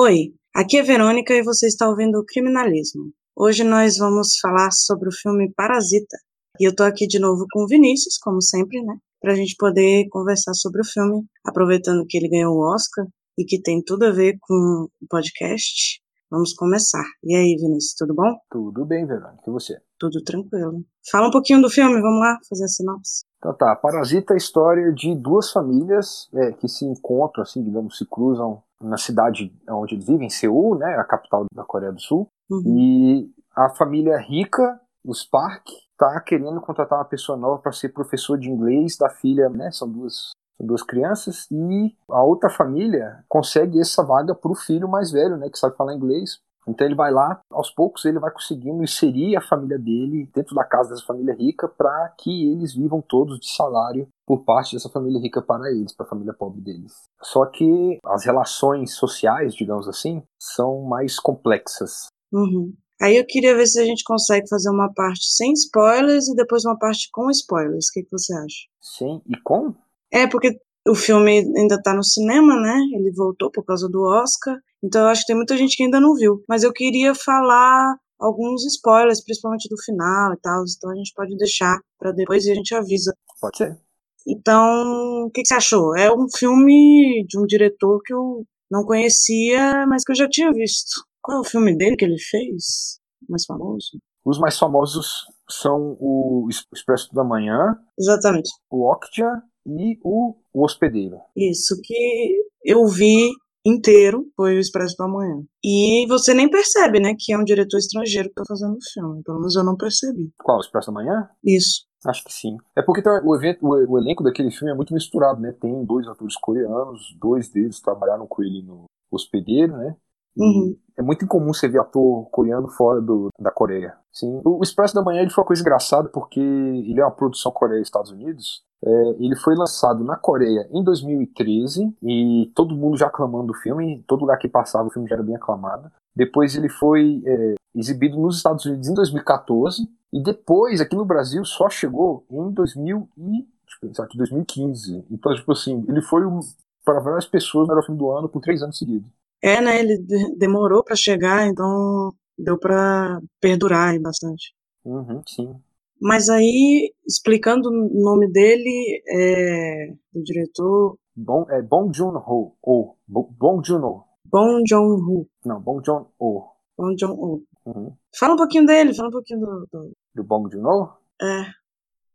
Oi, aqui é Verônica e você está ouvindo o Criminalismo. Hoje nós vamos falar sobre o filme Parasita. E eu tô aqui de novo com o Vinícius, como sempre, né? Pra gente poder conversar sobre o filme, aproveitando que ele ganhou o Oscar e que tem tudo a ver com o podcast. Vamos começar. E aí, Vinícius, tudo bom? Tudo bem, Verônica. E você? Tudo tranquilo. Fala um pouquinho do filme, vamos lá fazer a sinopse. Então tá, Parasita é a história de duas famílias é, que se encontram, assim, digamos, se cruzam na cidade onde eles vivem, Seul, né, a capital da Coreia do Sul. Uhum. E a família rica, os Park, tá querendo contratar uma pessoa nova para ser professor de inglês da filha, né? São duas, são duas crianças e a outra família consegue essa vaga para o filho mais velho, né, que sabe falar inglês. Então ele vai lá, aos poucos ele vai conseguindo inserir a família dele dentro da casa dessa família rica para que eles vivam todos de salário por parte dessa família rica para eles, para a família pobre deles. Só que as relações sociais, digamos assim, são mais complexas. Uhum. Aí eu queria ver se a gente consegue fazer uma parte sem spoilers e depois uma parte com spoilers. O que, que você acha? Sem e com? É, porque o filme ainda está no cinema, né? Ele voltou por causa do Oscar. Então eu acho que tem muita gente que ainda não viu. Mas eu queria falar alguns spoilers, principalmente do final e tal. Então a gente pode deixar para depois e a gente avisa. Pode ser. Então, o que, que, você achou? É um filme de um diretor que eu não conhecia, mas que eu já tinha visto. Qual é o filme dele que ele fez? Mais famoso? Os mais famosos são o Expresso da Manhã. Exatamente. O Okja e o, o Hospedeiro. Isso, que eu vi inteiro foi o Expresso da Manhã. E você nem percebe, né, que é um diretor estrangeiro que tá fazendo o filme. Pelo menos eu não percebi. Qual? O Expresso da Manhã? Isso. Acho que sim. É porque então, o, evento, o, o, elenco daquele filme é muito misturado, né? Tem dois atores coreanos, dois deles trabalharam com ele no Hospedeiro, né? Uhum. É muito incomum você ver ator coreano fora do, da Coreia. Sim. O Expresso da Manhã ele foi uma coisa engraçada porque ele é uma produção Coreia e Estados Unidos. É, ele foi lançado na Coreia em 2013 e todo mundo já aclamando o filme, todo lugar que passava o filme já era bem aclamado. Depois ele foi é, exibido nos Estados Unidos em 2014 e depois aqui no Brasil só chegou em 2000 e, pensar aqui, 2015. Então, tipo assim, ele foi para várias pessoas o melhor filme do ano por três anos seguidos. É, né? Ele demorou para chegar, então deu para perdurar bastante. Uhum, sim. Mas aí, explicando o nome dele, é, do diretor. Bom, é Bong Joon-ho. Ou, Bong Joon-ho. Bong Joon-ho. Não, Bong Joon-ho. Bong Joon-ho. Uhum. Fala um pouquinho dele, fala um pouquinho do. Do, do Bong Joon-ho? É.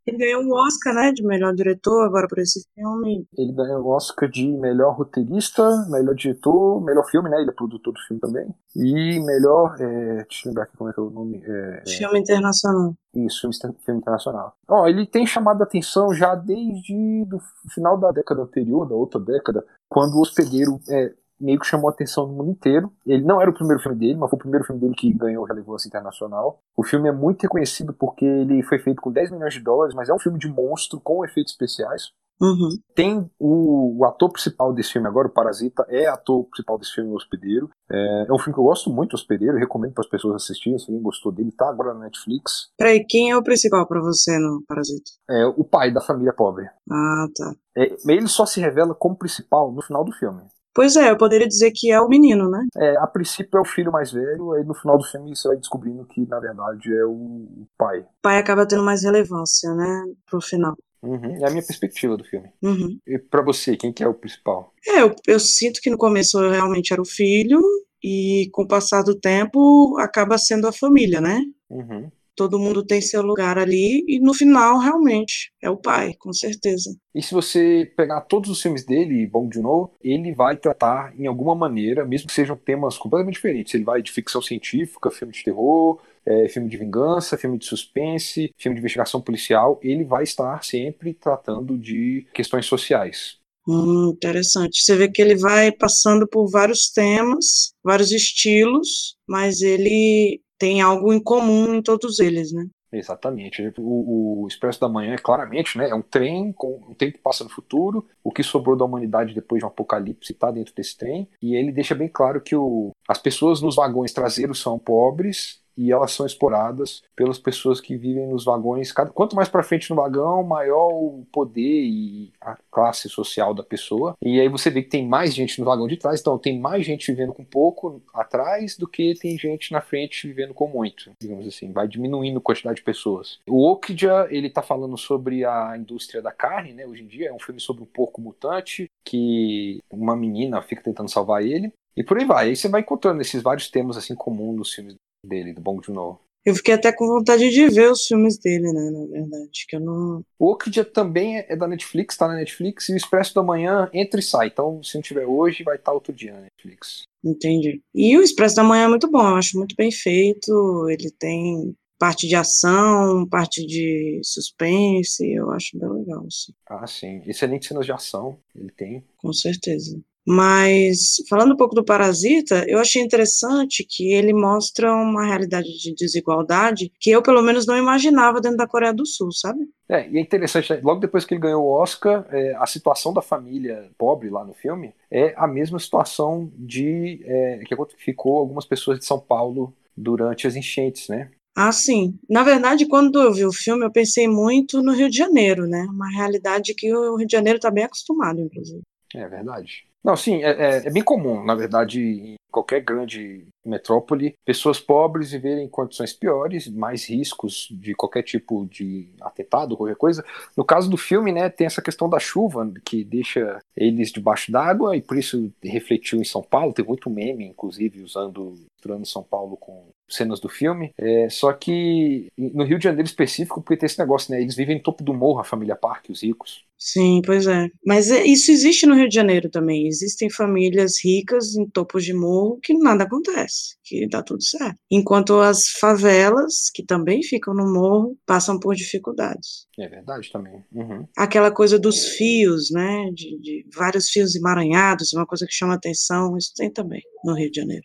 Ele ganhou o Oscar, né, de melhor diretor agora por esse filme. Ele ganhou o Oscar de melhor roteirista, melhor diretor, melhor filme, né? Ele é produtor do filme também. E melhor. É, deixa eu lembrar aqui como é que é o nome. É, é filme internacional. Isso, filme, filme internacional. Ó, ele tem chamado a atenção já desde o final da década anterior, da outra década, quando o Hospedeiro é, meio que chamou a atenção do mundo inteiro. Ele não era o primeiro filme dele, mas foi o primeiro filme dele que ganhou relevância internacional. O filme é muito reconhecido porque ele foi feito com 10 milhões de dólares, mas é um filme de monstro com efeitos especiais. Uhum. Tem o, o, ator principal desse filme agora, o Parasita, é ator principal desse filme, O Hospedeiro. É, é um filme que eu gosto muito, Hospedeiro, recomendo para as pessoas assistirem, se alguém gostou dele, tá agora na Netflix. Peraí, quem é o principal para você no Parasita? É o pai da família pobre. Ah, tá. É, ele só se revela como principal no final do filme. Pois é, eu poderia dizer que é o menino, né? É, a princípio é o filho mais velho, aí no final do filme você vai descobrindo que na verdade é o pai. O pai acaba tendo mais relevância, né, pro final. Uhum, é a minha perspectiva do filme. Uhum. E pra você, quem que é o principal? É, eu, eu sinto que no começo realmente era o filho, e com o passar do tempo acaba sendo a família, né? Uhum todo mundo tem seu lugar ali e no final realmente é o pai, com certeza. E se você pegar todos os filmes dele, Bong Joon-ho, ele vai tratar em alguma maneira, mesmo que sejam temas completamente diferentes, ele vai de ficção científica, filme de terror, é, filme de vingança, filme de suspense, filme de investigação policial, ele vai estar sempre tratando de questões sociais. Hum, interessante. Você vê que ele vai passando por vários temas, vários estilos, mas ele tem algo em comum em todos eles, né? Exatamente. O, o, Expresso da Manhã é claramente, né, é um trem com um tempo passa no futuro, o que sobrou da humanidade depois de um apocalipse está dentro desse trem, e ele deixa bem claro que o, as pessoas nos vagões traseiros são pobres e elas são exploradas pelas pessoas que vivem nos vagões. Quanto mais para frente no vagão, maior o poder e a classe social da pessoa. E aí você vê que tem mais gente no vagão de trás, então tem mais gente vivendo com pouco atrás do que tem gente na frente vivendo com muito, digamos assim. Vai diminuindo a quantidade de pessoas. O Okja, ele tá falando sobre a indústria da carne, né? Hoje em dia é um filme sobre um porco mutante que uma menina fica tentando salvar ele. E por aí vai. Aí você vai encontrando esses vários temas assim comuns nos filmes dele, do Bong Joon-ho. Eu fiquei até com vontade de ver os filmes dele, né, na verdade, que eu não... O Okja também é da Netflix, tá na Netflix, e o Expresso da Manhã entra e sai, então se não tiver hoje, vai estar tá outro dia na Netflix. Entendi. E o Expresso da Manhã é muito bom, eu acho muito bem feito, ele tem parte de ação, parte de suspense, eu acho bem legal. Assim. Ah, sim. Excelente cenas de ação, ele tem. Com certeza. Mas, falando um pouco do Parasita, eu achei interessante que ele mostra uma realidade de desigualdade que eu, pelo menos, não imaginava dentro da Coreia do Sul, sabe? É, e é interessante, né? logo depois que ele ganhou o Oscar, é, a situação da família pobre lá no filme é a mesma situação de é, que ficou algumas pessoas de São Paulo durante as enchentes, né? Ah, sim. Na verdade, quando eu vi o filme, eu pensei muito no Rio de Janeiro, né? Uma realidade que o Rio de Janeiro está bem acostumado, inclusive. É verdade. Não, sim, é, é, é, bem comum, na verdade, qualquer grande metrópole, pessoas pobres viverem em condições piores, mais riscos de qualquer tipo de atentado, qualquer coisa. No caso do filme, né, tem essa questão da chuva, que deixa eles debaixo d'água, e por isso refletiu em São Paulo, tem muito meme, inclusive, usando, misturando São Paulo com cenas do filme. É, só que no Rio de Janeiro específico, porque tem esse negócio, né, eles vivem no topo do morro, a família Parque, os ricos. Sim, pois é. Mas é, isso existe no Rio de Janeiro também. Existem famílias ricas em topos de morro que nada acontece, que dá tudo certo. Enquanto as favelas, que também ficam no morro, passam por dificuldades. É verdade também. Uhum. Aquela coisa dos fios, né? De, de vários fios emaranhados, uma coisa que chama atenção, isso tem também no Rio de Janeiro.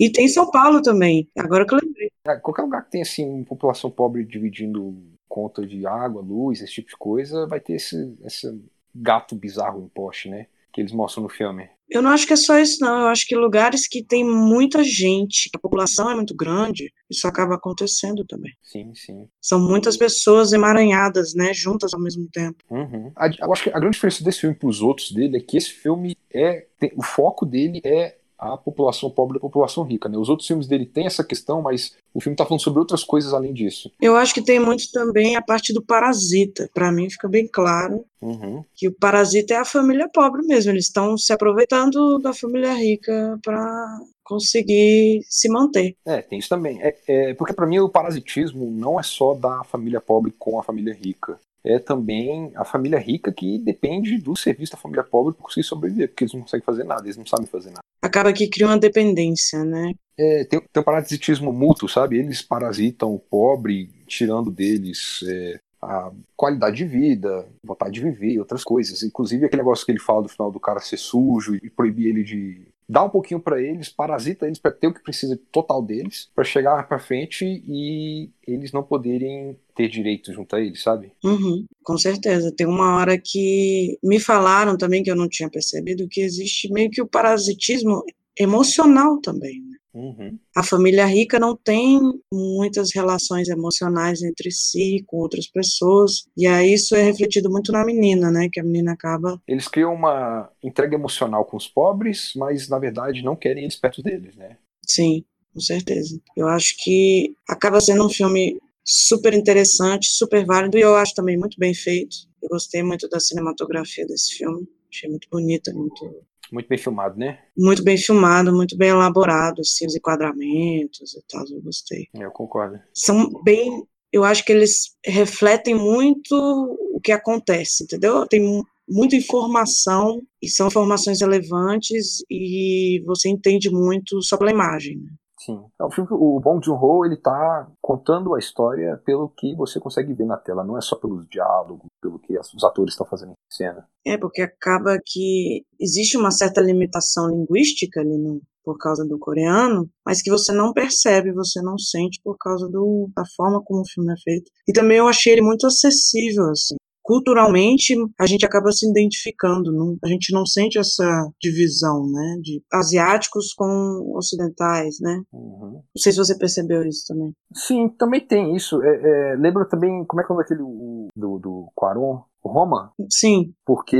E tem São Paulo também, agora que eu lembrei. É, qualquer lugar que tem assim, população pobre dividindo conta de água, luz, esse tipo de coisa, vai ter esse, esse gato bizarro em poste, né? Que eles mostram no filme. Eu não acho que é só isso, não. Eu acho que lugares que tem muita gente, que a população é muito grande, isso acaba acontecendo também. Sim, sim. São muitas pessoas emaranhadas, né, juntas ao mesmo tempo. Uhum. eu acho que a grande diferença desse filme para os outros dele é que esse filme é. Tem, o foco dele é a população pobre e a população rica. Né? Os outros filmes dele têm essa questão, mas o filme está falando sobre outras coisas além disso. Eu acho que tem muito também a parte do parasita. Para mim fica bem claro uhum. que o parasita é a família pobre mesmo. Eles estão se aproveitando da família rica para conseguir se manter. É, tem isso também. É, é porque para mim o parasitismo não é só da família pobre com a família rica é também a família rica que depende do serviço da família pobre para conseguir sobreviver, porque eles não conseguem fazer nada, eles não sabem fazer nada. Acaba que cria uma dependência, né? É, tem, tem um parasitismo mútuo, sabe? Eles parasitam o pobre, tirando deles é, a qualidade de vida, vontade de viver, outras coisas. Inclusive aquele negócio que ele fala do final do cara ser sujo e proibir ele de dá um pouquinho para eles, parasita eles para ter o que precisa total deles, para chegar para frente e eles não poderem ter direito junto a eles, sabe? Uhum, com certeza. Tem uma hora que me falaram também que eu não tinha percebido que existe meio que o parasitismo emocional também. Né? Uhum. A família rica não tem muitas relações emocionais entre si com outras pessoas, e aí isso é refletido muito na menina, né? Que a menina acaba. Eles criam uma entrega emocional com os pobres, mas na verdade não querem eles perto deles, né? Sim, com certeza. Eu acho que acaba sendo um filme super interessante, super válido, e eu acho também muito bem feito. Eu gostei muito da cinematografia desse filme, achei muito bonita, muito muito bem filmado, né? Muito bem filmado, muito bem elaborado, assim, os enquadramentos e tal, eu gostei. Eu concordo. São bem, eu acho que eles refletem muito o que acontece, entendeu? Tem muita informação e são informações relevantes e você entende muito só pela imagem. Sim. É um filme o Bong Joon-ho ele tá contando a história pelo que você consegue ver na tela, não é só pelos diálogos, pelo que os atores estão fazendo em cena. É, porque acaba que existe uma certa limitação linguística ali no, por causa do coreano, mas que você não percebe, você não sente por causa do, da forma como o filme é feito. E também eu achei ele muito acessível, assim. Culturalmente a gente acaba se identificando, não, a gente não sente essa divisão, né, de asiáticos com ocidentais, né? Uhum. Não sei se você percebeu isso também. Sim, também tem isso. É, é, lembra também como é que é aquele o, do, do Quaron? Roma. Sim. Porque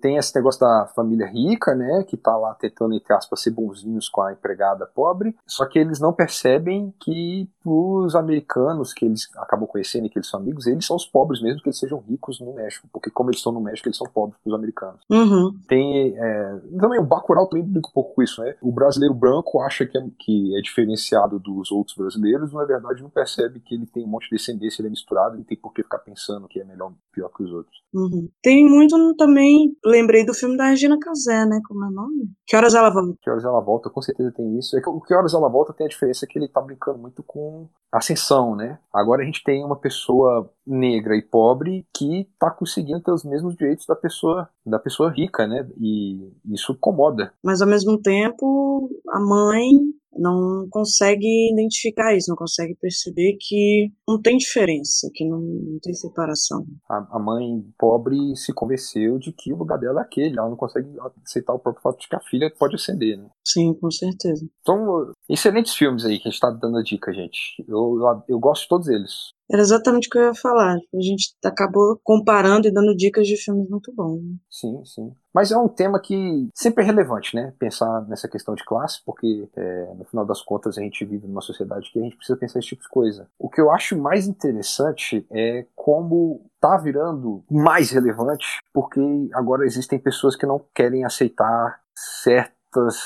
tem esse negócio da família rica, né, que tá lá tentando, entre aspas, ser bonzinhos com a empregada pobre, só que eles não percebem que os americanos que eles acabam conhecendo e que eles são amigos, eles são os pobres mesmo que eles sejam ricos no México, porque como eles estão no México, eles são pobres os americanos. Uhum. Tem, é, também o Bacurau também brinca um pouco com isso, né, o brasileiro branco acha que é, que é diferenciado dos outros brasileiros, na verdade não percebe que ele tem um monte de descendência, ele é misturado, ele tem por que ficar pensando que é melhor, pior que os outros. Uhum. Tem muito também, lembrei do filme da Regina Casé, né? Como é o nome? Que horas ela volta? Que horas ela volta, com certeza tem isso. É que, o que horas ela volta tem a diferença que ele tá brincando muito com ascensão, né? Agora a gente tem uma pessoa negra e pobre que tá conseguindo ter os mesmos direitos da pessoa da pessoa rica, né? E isso incomoda. Mas ao mesmo tempo, a mãe não consegue identificar isso, não consegue perceber que não tem diferença, que não, não tem separação. A, a, mãe pobre se convenceu de que o lugar dela é aquele, ela não consegue aceitar o próprio fato de que a filha pode ascender, né? Sim, com certeza. Então, excelentes filmes aí que a gente tá dando a dica, gente. Eu, eu, eu gosto de todos eles. Era exatamente o que eu ia falar. A gente acabou comparando e dando dicas de filmes muito bons. Sim, sim. Mas é um tema que sempre é relevante, né? Pensar nessa questão de classe, porque é, no final das contas a gente vive numa sociedade que a gente precisa pensar esse tipo de coisa. O que eu acho mais interessante é como tá virando mais relevante, porque agora existem pessoas que não querem aceitar certas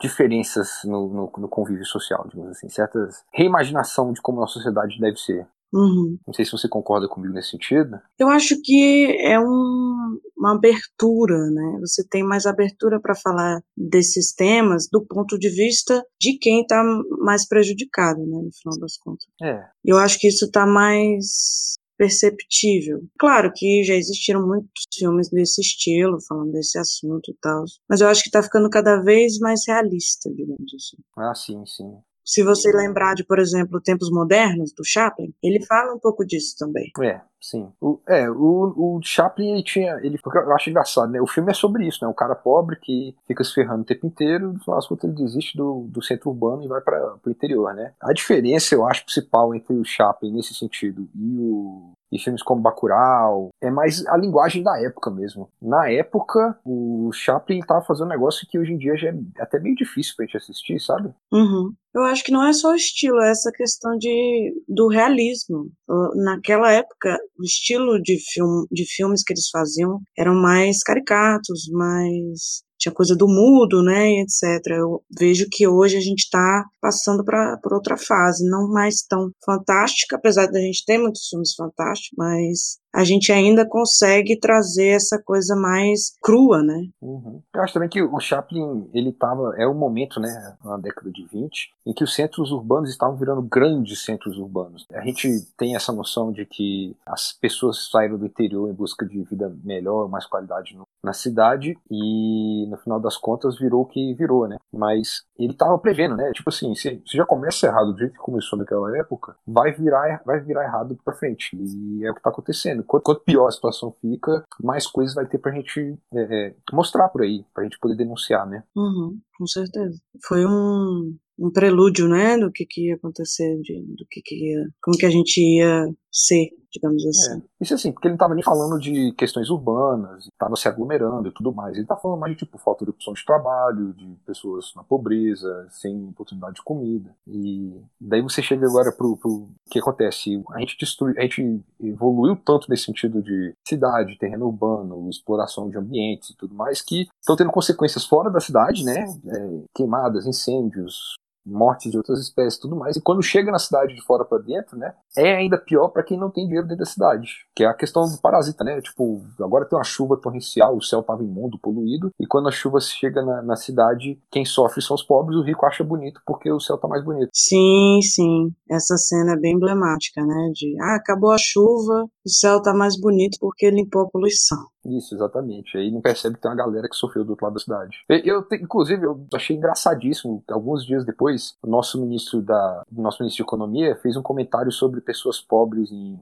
diferenças no, no, no, convívio social, digamos assim, certas reimaginação de como a sociedade deve ser. Uhum. Não sei se você concorda comigo nesse sentido. Eu acho que é um, uma abertura, né? Você tem mais abertura para falar desses temas do ponto de vista de quem está mais prejudicado, né? No final das contas. É. Eu acho que isso está mais perceptível. Claro que já existiram muitos filmes desse estilo, falando desse assunto e tal, mas eu acho que está ficando cada vez mais realista, digamos assim. Ah, sim, sim. Se você lembrar de, por exemplo, Tempos Modernos, do Chaplin, ele fala um pouco disso também. É, sim. O, é, o, o Chaplin, ele tinha. Ele, eu acho engraçado, né? O filme é sobre isso, né? Um cara pobre que fica se ferrando o tempo inteiro, no final ele desiste do, do centro urbano e vai para o interior, né? A diferença, eu acho, principal entre o Chaplin nesse sentido e o, e filmes como Bacurau, é mais a linguagem da época mesmo. Na época, o Chaplin estava fazendo um negócio que hoje em dia já é até meio difícil pra gente assistir, sabe? Uhum. Eu acho que não é só o estilo, é essa questão de, do realismo. Naquela época, o estilo de, filme, de filmes que eles faziam eram mais caricatos, mais tinha coisa do mudo, né, e etc. Eu vejo que hoje a gente está passando para outra fase, não mais tão fantástica, apesar da gente ter muitos filmes fantásticos, mas a gente ainda consegue trazer essa coisa mais crua, né? Uhum. Eu acho também que o Chaplin, ele tava, é o momento, né, na década de 20, em que os centros urbanos estavam virando grandes centros urbanos. A gente tem essa noção de que as pessoas saíram do interior em busca de vida melhor, mais qualidade no, na cidade e no final das contas virou o que virou, né? Mas ele tava prevendo, né? Tipo assim, se, se já começa errado do jeito que começou naquela época, vai virar, vai virar errado pra frente. E é o que tá acontecendo. Quanto, quanto pior a situação fica, mais coisas vai ter pra gente é, é, mostrar por aí, pra gente poder denunciar, né? Uhum, com certeza. Foi um, um prelúdio, né, do que, que ia acontecer, de, do que, que ia, como que a gente ia ser, digamos é, assim. É. Isso assim, porque ele não estava nem falando de questões urbanas, estava se aglomerando e tudo mais. Ele está falando mais de tipo falta de opção de trabalho, de pessoas na pobreza, sem oportunidade de comida. E daí você chega agora pro, pro que acontece. A gente destrui, a gente evoluiu tanto nesse sentido de cidade, terreno urbano, exploração de ambientes e tudo mais, que estão tendo consequências fora da cidade, né? É, queimadas, incêndios, mortes de outras espécies tudo mais. E quando chega na cidade de fora para dentro, né, é ainda pior para quem não tem dinheiro dentro da cidade, que é a questão do parasita, né? Tipo, agora tem uma chuva torrencial, o céu tava imundo, poluído, e quando a chuva chega na, na cidade, quem sofre são os pobres, o rico acha bonito porque o céu tá mais bonito. Sim, sim. Essa cena é bem emblemática, né? De, ah, acabou a chuva, o céu tá mais bonito porque limpou a poluição. Isso, exatamente. Aí não percebe que tem uma galera que sofreu do outro lado da cidade. Eu, inclusive, eu achei engraçadíssimo, alguns dias depois, o nosso ministro da, nosso ministro de Economia fez um comentário sobre pessoas pobres em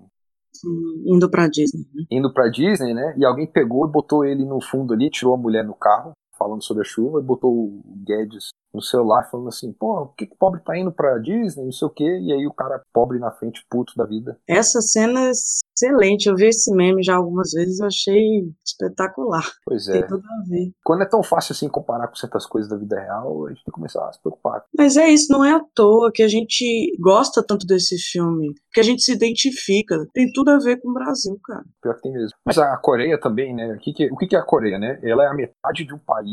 Sim, indo pra Disney. Né? Indo pra Disney, né? E alguém pegou e botou ele no fundo ali, tirou a mulher no carro, falando sobre a chuva, e botou o Guedes no celular falando assim, pô, por que, que o pobre tá indo pra Disney, não sei o quê, e aí o cara pobre na frente, puto da vida. Essa cena é excelente, eu vi esse meme já algumas vezes, eu achei espetacular. Pois é. Tem tudo a ver. Quando é tão fácil assim comparar com certas coisas da vida real, a gente tem que começar a se preocupar. Mas é isso, não é à toa que a gente gosta tanto desse filme, que a gente se identifica, tem tudo a ver com o Brasil, cara. Pior que tem mesmo. Mas a Coreia também, né, o que, que, o que, que é a Coreia, né? Ela é a metade de um país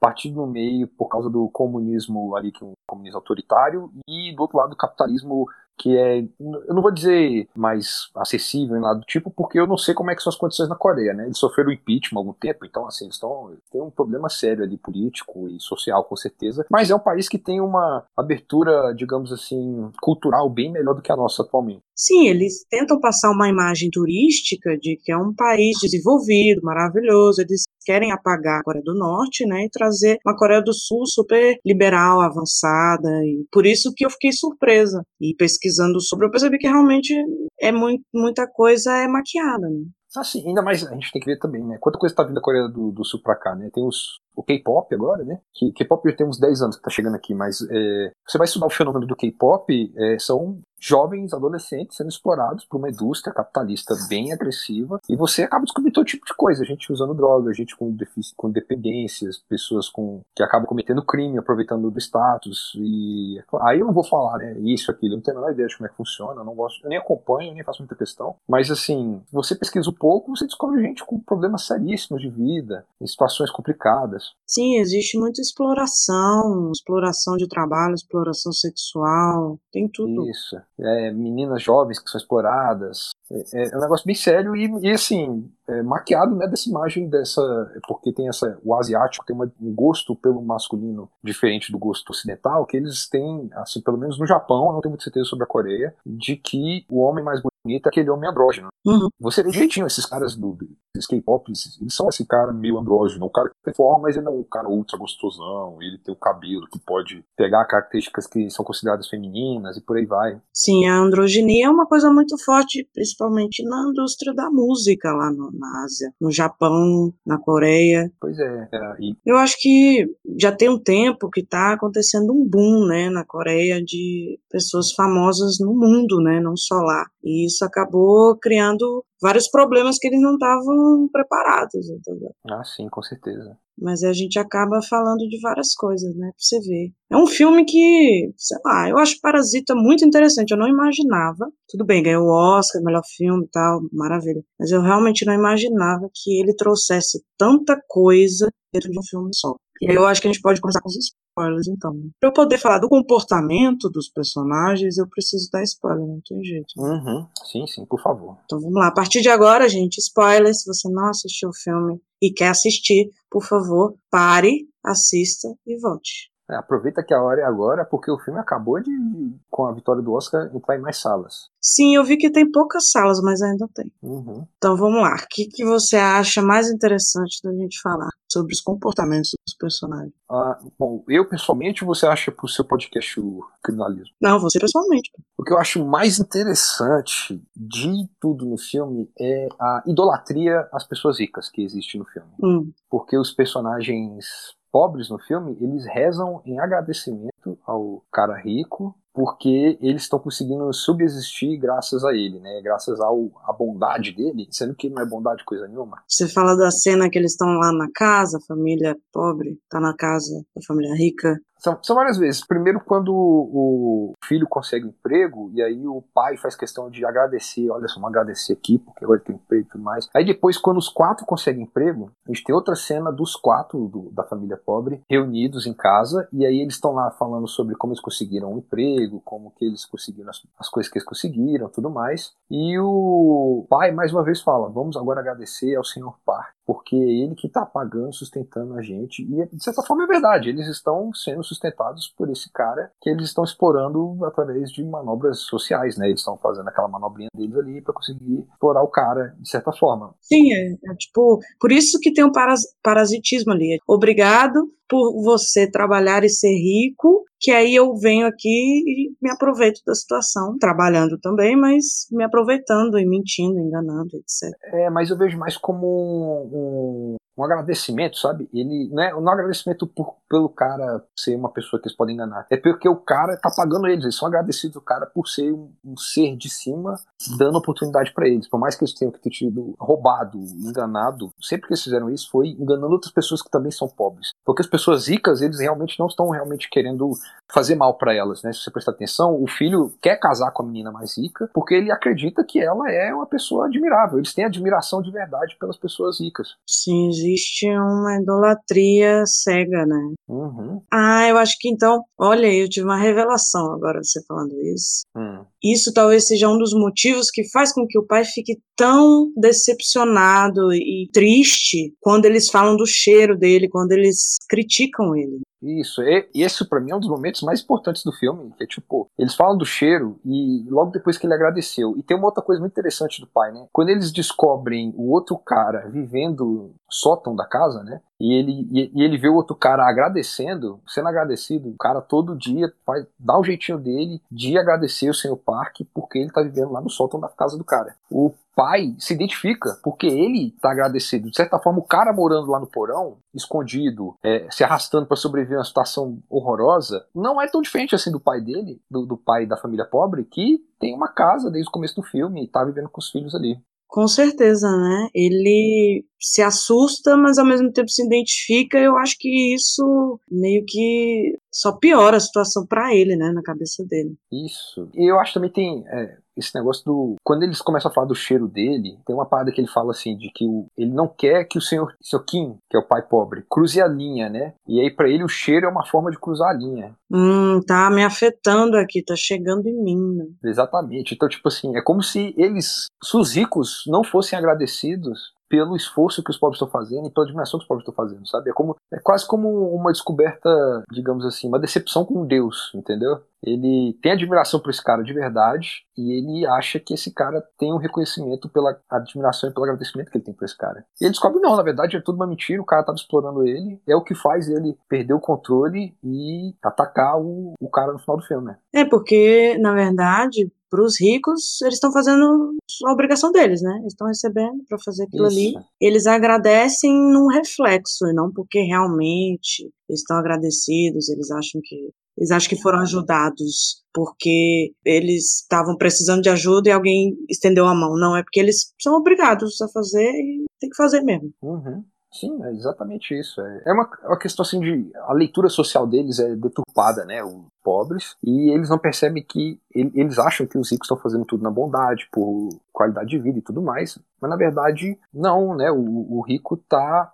partido no meio por causa do comunismo ali, que é um comunismo autoritário, e do outro lado do capitalismo que é, eu não vou dizer mais acessível em lado do tipo, porque eu não sei como é que são as condições na Coreia, né? Eles sofreram impeachment há algum tempo, então assim, estão tem um problema sério ali político e social com certeza, mas é um país que tem uma abertura, digamos assim, cultural bem melhor do que a nossa atualmente. Sim, eles tentam passar uma imagem turística de que é um país desenvolvido, maravilhoso, eles querem apagar a Coreia do Norte, né, e trazer uma Coreia do Sul super liberal, avançada, e por isso que eu fiquei surpresa e pesquisando sobre, eu percebi que realmente é muito, muita coisa é maquiada, né? Assim, ainda mais a gente tem que ver também, né? Quanta coisa está vindo da Coreia do, do, Sul pra cá, né? Tem os, o K-pop agora, né? K-pop já tem uns 10 anos que tá chegando aqui, mas é, você vai estudar o fenômeno do K-pop, é, são jovens adolescentes sendo explorados por uma indústria capitalista bem agressiva e você acaba descobrindo todo tipo de coisa, gente usando droga, gente com, com dependências, pessoas com que acabam cometendo crime, aproveitando do status e aí eu não vou falar né, isso, aquilo, eu não tenho a menor ideia de como é que funciona, eu não gosto, eu nem acompanho, nem faço muita questão, mas assim, você pesquisa um pouco, você descobre gente com problemas seríssimos de vida, em situações complicadas. Sim, existe muita exploração, exploração de trabalho, exploração sexual, tem tudo. Isso é, meninas jovens que são exploradas. É, é um negócio bem sério e, e assim, é, maquiado né, dessa imagem dessa. Porque tem essa. O asiático tem uma, um gosto pelo masculino diferente do gosto ocidental, que eles têm, assim, pelo menos no Japão, não tenho muita certeza sobre a Coreia, de que o homem mais bonito é aquele homem andrógeno. Uhum. Você vê jeitinho, esses caras do, esses K-pop, eles são esse cara meio andrógeno, um cara que tem forma, mas ele é um cara ultra gostosão, ele tem o cabelo que pode pegar características que são consideradas femininas e por aí vai. Sim, a androginia é uma coisa muito forte, principalmente na indústria da música lá no, na Ásia, no Japão, na Coreia. Pois é. é e... Eu acho que já tem um tempo que está acontecendo um boom, né, na Coreia de pessoas famosas no mundo, né, não só lá. E isso acabou criando vários problemas que eles não estavam preparados, entendeu? Ah, sim, com certeza. Mas a gente acaba falando de várias coisas, né, pra você ver. É um filme que, sei lá, eu acho Parasita muito interessante, eu não imaginava. Tudo bem, ganhou o Oscar, melhor filme e tal, maravilha. Mas eu realmente não imaginava que ele trouxesse tanta coisa dentro de um filme só. E aí eu acho que a gente pode começar com os spoilers, então. Pra eu poder falar do comportamento dos personagens, eu preciso dar spoiler, não tem jeito. Uhum. Sim, sim, por favor. Então vamos lá. A partir de agora, gente, spoiler. Se você não assistiu o filme e quer assistir, por favor, pare, assista e volte. É, aproveita que a hora é agora, porque o filme acabou de, com a vitória do Oscar, entrar em mais salas. Sim, eu vi que tem poucas salas, mas ainda tem. Uhum. Então vamos lá. O que, que você acha mais interessante da gente falar sobre os comportamentos dos personagens? Ah, bom, eu pessoalmente, você acha pro seu podcast o criminalismo? Não, você pessoalmente. O que eu acho mais interessante de tudo no filme é a idolatria às pessoas ricas que existe no filme. Hum. Porque os personagens pobres no filme, eles rezam em agradecimento ao cara rico porque eles estão conseguindo subsistir graças a ele, né? Graças ao, à bondade dele, sendo que não é bondade coisa nenhuma. Você fala da cena que eles estão lá na casa, a família pobre tá na casa da família rica. São, são várias vezes. Primeiro, quando o filho consegue emprego, e aí o pai faz questão de agradecer, olha só, vamos agradecer aqui, porque agora tem emprego e tudo mais. Aí depois, quando os quatro conseguem emprego, a gente tem outra cena dos quatro do, da família pobre reunidos em casa, e aí eles estão lá falando sobre como eles conseguiram um emprego, como que eles conseguiram as, as coisas que eles conseguiram, tudo mais. E o pai, mais uma vez, fala, vamos agora agradecer ao senhor Park, porque é ele que está pagando, sustentando a gente, e de certa forma é verdade, eles estão sendo sustentados por esse cara que eles estão explorando através de manobras sociais, né? Eles estão fazendo aquela manobrinha deles ali para conseguir explorar o cara de certa forma. Sim, é, é, tipo, por isso que tem um paras, parasitismo ali. Obrigado por você trabalhar e ser rico, que aí eu venho aqui e me aproveito da situação, trabalhando também, mas me aproveitando e mentindo, enganando, etc. É, mas eu vejo mais como um, um agradecimento, sabe? Ele não é, não é um agradecimento por, pelo cara ser uma pessoa que eles podem enganar. É porque o cara tá pagando eles. Eles são agradecidos do cara por ser um, um ser de cima, dando oportunidade para eles. Por mais que eles tenham que ter tido roubado, enganado, sempre que eles fizeram isso foi enganando outras pessoas que também são pobres. Porque as pessoas ricas, eles realmente não estão realmente querendo fazer mal para elas, né? Se você prestar atenção, o filho quer casar com a menina mais rica porque ele acredita que ela é uma pessoa admirável. Eles têm admiração de verdade pelas pessoas ricas. Sim, existe uma idolatria cega, né? Uhum. Ah, eu acho que então, olha, eu tive uma revelação agora você falando isso. Hum. Isso talvez seja um dos motivos que faz com que o pai fique tão decepcionado e triste quando eles falam do cheiro dele, quando eles criticam ele. Isso, e esse para mim é um dos momentos mais importantes do filme, que é tipo, eles falam do cheiro e logo depois que ele agradeceu. E tem uma outra coisa muito interessante do pai, né? Quando eles descobrem o outro cara vivendo sótão da casa, né? E ele, e, e, ele vê o outro cara agradecendo, sendo agradecido, o cara todo dia faz, dá o um jeitinho dele de agradecer o senhor Park porque ele tá vivendo lá no sótão da casa do cara. O pai se identifica, porque ele tá agradecido. De certa forma, o cara morando lá no porão, escondido, é, se arrastando para sobreviver a uma situação horrorosa, não é tão diferente assim do pai dele, do, do pai da família pobre, que tem uma casa desde o começo do filme e tá vivendo com os filhos ali. Com certeza, né? Ele se assusta, mas ao mesmo tempo se identifica. Eu acho que isso meio que só piora a situação para ele, né, na cabeça dele. Isso. E eu acho também tem é, esse negócio do. Quando eles começam a falar do cheiro dele, tem uma parada que ele fala assim: de que o, ele não quer que o senhor, senhor Kim, que é o pai pobre, cruze a linha, né? E aí para ele o cheiro é uma forma de cruzar a linha. Hum, tá me afetando aqui, tá chegando em mim. Né? Exatamente. Então, tipo assim, é como se eles, se os ricos não fossem agradecidos pelo esforço que os pobres estão fazendo e pela admiração que os pobres estão fazendo, sabe? É, como, é quase como uma descoberta, digamos assim, uma decepção com Deus, entendeu? Ele tem admiração por esse cara de verdade e ele acha que esse cara tem um reconhecimento pela admiração e pelo agradecimento que ele tem por esse cara. E ele descobre, não, na verdade é tudo uma mentira, o cara estava explorando ele, é o que faz ele perder o controle e atacar o, o cara no final do filme. É, porque, na verdade, para os ricos, eles estão fazendo a obrigação deles, né? Eles estão recebendo para fazer aquilo Isso. ali. Eles agradecem num reflexo, e não porque realmente estão agradecidos, eles acham que eles acham que foram ajudados porque eles estavam precisando de ajuda e alguém estendeu a mão. Não, é porque eles são obrigados a fazer e tem que fazer mesmo. Uhum. Sim, é exatamente isso. É, é uma, uma questão assim de. A leitura social deles é deturpada, né? Os pobres. E eles não percebem que. Eles acham que os ricos estão fazendo tudo na bondade, por qualidade de vida e tudo mais. Mas na verdade, não, né? O, o rico tá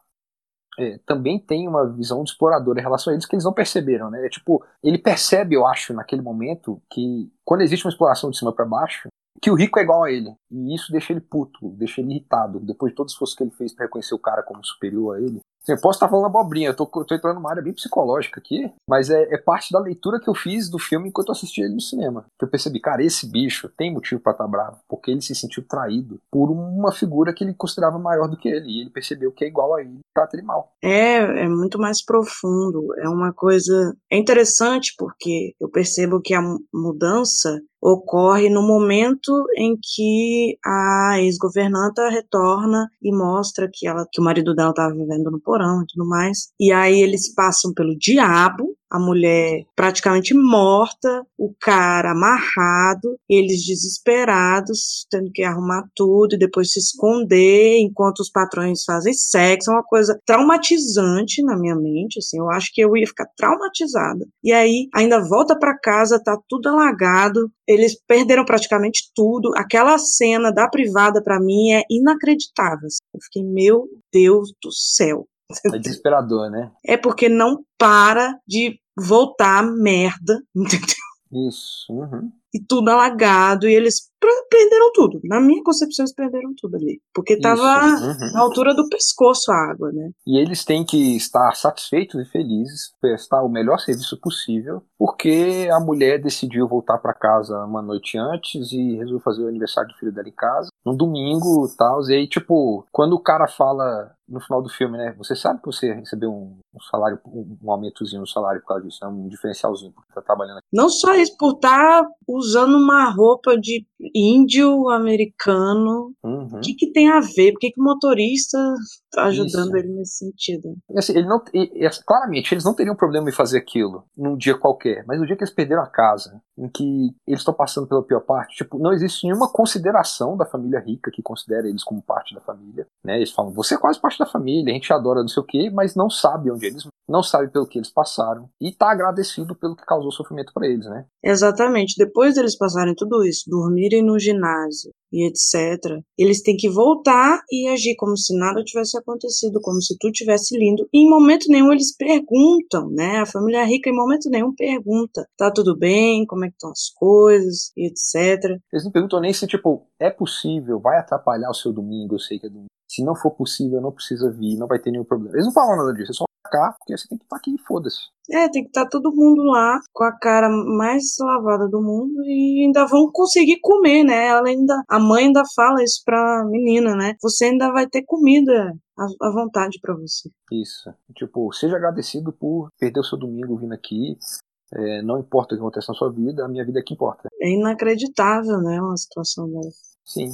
é, também tem uma visão de em relação a eles que eles não perceberam, né? É tipo, ele percebe, eu acho, naquele momento, que quando existe uma exploração de cima para baixo, que o rico é igual a ele. E isso deixa ele puto, deixa ele irritado. Depois de todo o esforço que ele fez para reconhecer o cara como superior a ele, Assim, eu posso estar falando abobrinha, eu tô, tô entrando numa área bem psicológica aqui, mas é, é, parte da leitura que eu fiz do filme enquanto eu assistia ele no cinema. Eu percebi, cara, esse bicho tem motivo para estar tá bravo, porque ele se sentiu traído por uma figura que ele considerava maior do que ele, e ele percebeu que é igual a ele trata ele mal. É, é muito mais profundo, é uma coisa. É interessante porque eu percebo que a mudança ocorre no momento em que a ex-governanta retorna e mostra que ela que o marido dela estava vivendo no porão e tudo mais. E aí eles passam pelo diabo a mulher praticamente morta, o cara amarrado, eles desesperados, tendo que arrumar tudo e depois se esconder enquanto os patrões fazem sexo, é uma coisa traumatizante na minha mente, assim, eu acho que eu ia ficar traumatizada. E aí ainda volta para casa, tá tudo alagado, eles perderam praticamente tudo. Aquela cena da privada para mim é inacreditável. Assim. Eu fiquei, meu Deus do céu. É desesperador, né? É porque não para de voltar merda, entendeu? Isso. Uhum. E tudo alagado, e eles perderam tudo. Na minha concepção, eles perderam tudo ali. Porque estava uhum. na altura do pescoço a água, né? E eles têm que estar satisfeitos e felizes, prestar o melhor serviço possível, porque a mulher decidiu voltar para casa uma noite antes e resolveu fazer o aniversário do filho dela em casa, no domingo e tal. E aí, tipo, quando o cara fala no final do filme, né? Você sabe que você recebeu um, salário, um, um, aumentozinho no salário por causa disso, né? um diferencialzinho, porque tá trabalhando aqui. Não só isso, por estar tá usando uma roupa de índio americano. Uhum. O que, que tem a ver? Por que, que o motorista tá ajudando isso. ele nesse sentido? Assim, ele não, e, e, claramente, eles não teriam problema em fazer aquilo num dia qualquer, mas no dia que eles perderam a casa, em que eles estão passando pela pior parte, tipo, não existe nenhuma consideração da família rica que considera eles como parte da família, né? Eles falam, você é quase parte da família, a gente adora não sei o quê, mas não sabe onde eles não sabe pelo que eles passaram e tá agradecido pelo que causou sofrimento para eles, né? Exatamente. Depois deles passarem tudo isso, dormirem no ginásio e etc, eles têm que voltar e agir como se nada tivesse acontecido, como se tudo tivesse lindo. E em momento nenhum eles perguntam, né? A família rica em momento nenhum pergunta: "Tá tudo bem? Como é que estão as coisas?" e etc. Eles não perguntam nem se tipo é possível, vai atrapalhar o seu domingo, eu sei que é domingo. Se não for possível, não precisa vir, não vai ter nenhum problema. Eles não falam nada disso, é só cá, porque você tem que estar aqui, foda-se. É, tem que estar todo mundo lá com a cara mais lavada do mundo e ainda vão conseguir comer, né? Ela ainda, a mãe ainda fala isso pra menina, né? Você ainda vai ter comida à vontade para você. Isso. Tipo, seja agradecido por perder o seu domingo vindo aqui. É, não importa o que aconteça na sua vida, a minha vida é que importa. É inacreditável, né? Uma situação dessa. Sim.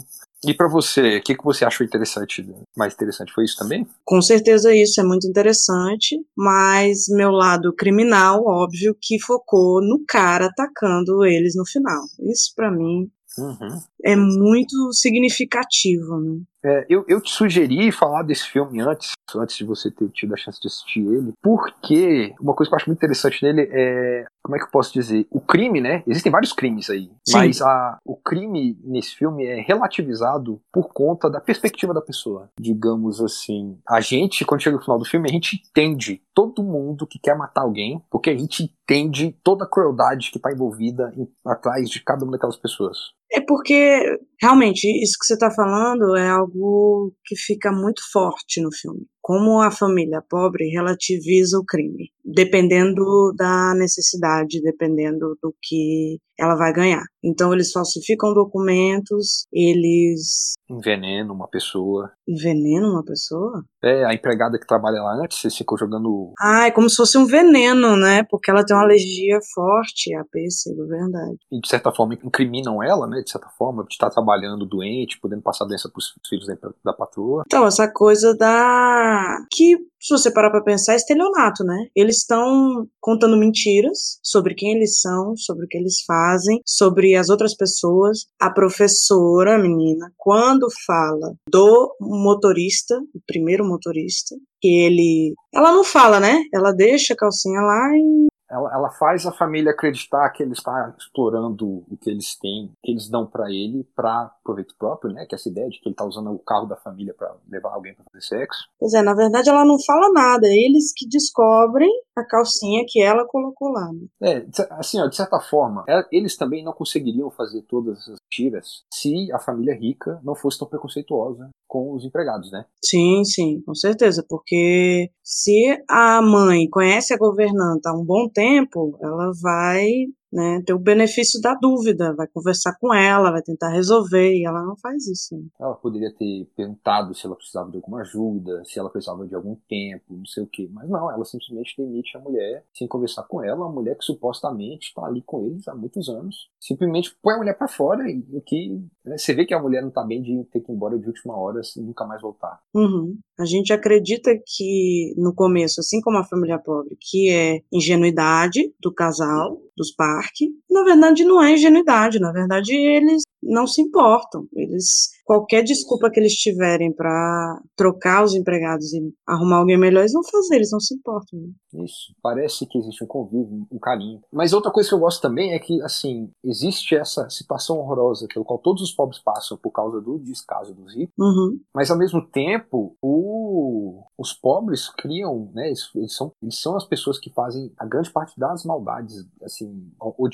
E para você, o que, que você achou interessante, mais interessante? Foi isso também? Com certeza isso é muito interessante, mas meu lado criminal, óbvio, que focou no cara atacando eles no final. Isso para mim uhum. é muito significativo, né? É, eu, eu te sugeri falar desse filme antes, antes de você ter tido a chance de assistir ele, porque uma coisa que eu acho muito interessante nele é, como é que eu posso dizer, o crime, né? Existem vários crimes aí, Sim. mas a, o crime nesse filme é relativizado por conta da perspectiva da pessoa. Digamos assim, a gente, quando chega no final do filme, a gente entende todo mundo que quer matar alguém, porque a gente entende toda a crueldade que está envolvida em, atrás de cada uma daquelas pessoas. É porque, realmente, isso que você está falando é algo que fica muito forte no filme como a família pobre relativiza o crime, dependendo da necessidade, dependendo do que ela vai ganhar. Então eles falsificam documentos, eles envenenam uma pessoa. Envenenam uma pessoa? É, a empregada que trabalha lá antes, você ficou jogando. Ah, é como se fosse um veneno, né? Porque ela tem uma alergia forte a pêssego, verdade. E de certa forma incriminam ela, né? De certa forma, de estar trabalhando doente, podendo passar doença para os filhos da, da patroa. Então, essa coisa da que, se você parar para pensar, é estelionato, né? Eles estão contando mentiras sobre quem eles são, sobre o que eles fazem, sobre as outras pessoas. A professora, a menina, quando fala do motorista, o primeiro motorista, que ele. Ela não fala, né? Ela deixa a calcinha lá e ela, ela, faz a família acreditar que ele está explorando o que eles têm, que eles dão para ele para proveito próprio, né? Que é essa ideia de que ele está usando o carro da família para levar alguém para fazer sexo. Pois é, na verdade ela não fala nada, é eles que descobrem a calcinha que ela colocou lá. Né? É, assim, ó, de certa forma, é, eles também não conseguiriam fazer todas essas tiras se a família rica não fosse tão preconceituosa com os empregados, né? Sim, sim, com certeza, porque se a mãe conhece a governanta há um bom tempo, ela vai né, ter o benefício da dúvida, vai conversar com ela, vai tentar resolver, e ela não faz isso. Né? Ela poderia ter perguntado se ela precisava de alguma ajuda, se ela precisava de algum tempo, não sei o que, mas não, ela simplesmente demite a mulher sem conversar com ela, uma mulher que supostamente está ali com eles há muitos anos, simplesmente põe a mulher para fora e o que né, você vê que a mulher não tá bem de ter que ir embora de última hora e nunca mais voltar. Uhum. A gente acredita que no começo, assim como a família pobre, que é ingenuidade do casal, dos parques, na verdade não é ingenuidade, na verdade eles não se importam. Eles qualquer desculpa que eles tiverem para trocar os empregados e arrumar alguém melhor, eles vão fazer, eles não se importam. Né? Isso, parece que existe um convívio, um carinho. Mas outra coisa que eu gosto também é que, assim, existe essa situação horrorosa pelo qual todos os pobres passam por causa do descaso dos ricos, uhum. mas ao mesmo tempo, o, os pobres criam, né, eles, eles, são, eles são as pessoas que fazem a grande parte das maldades, assim,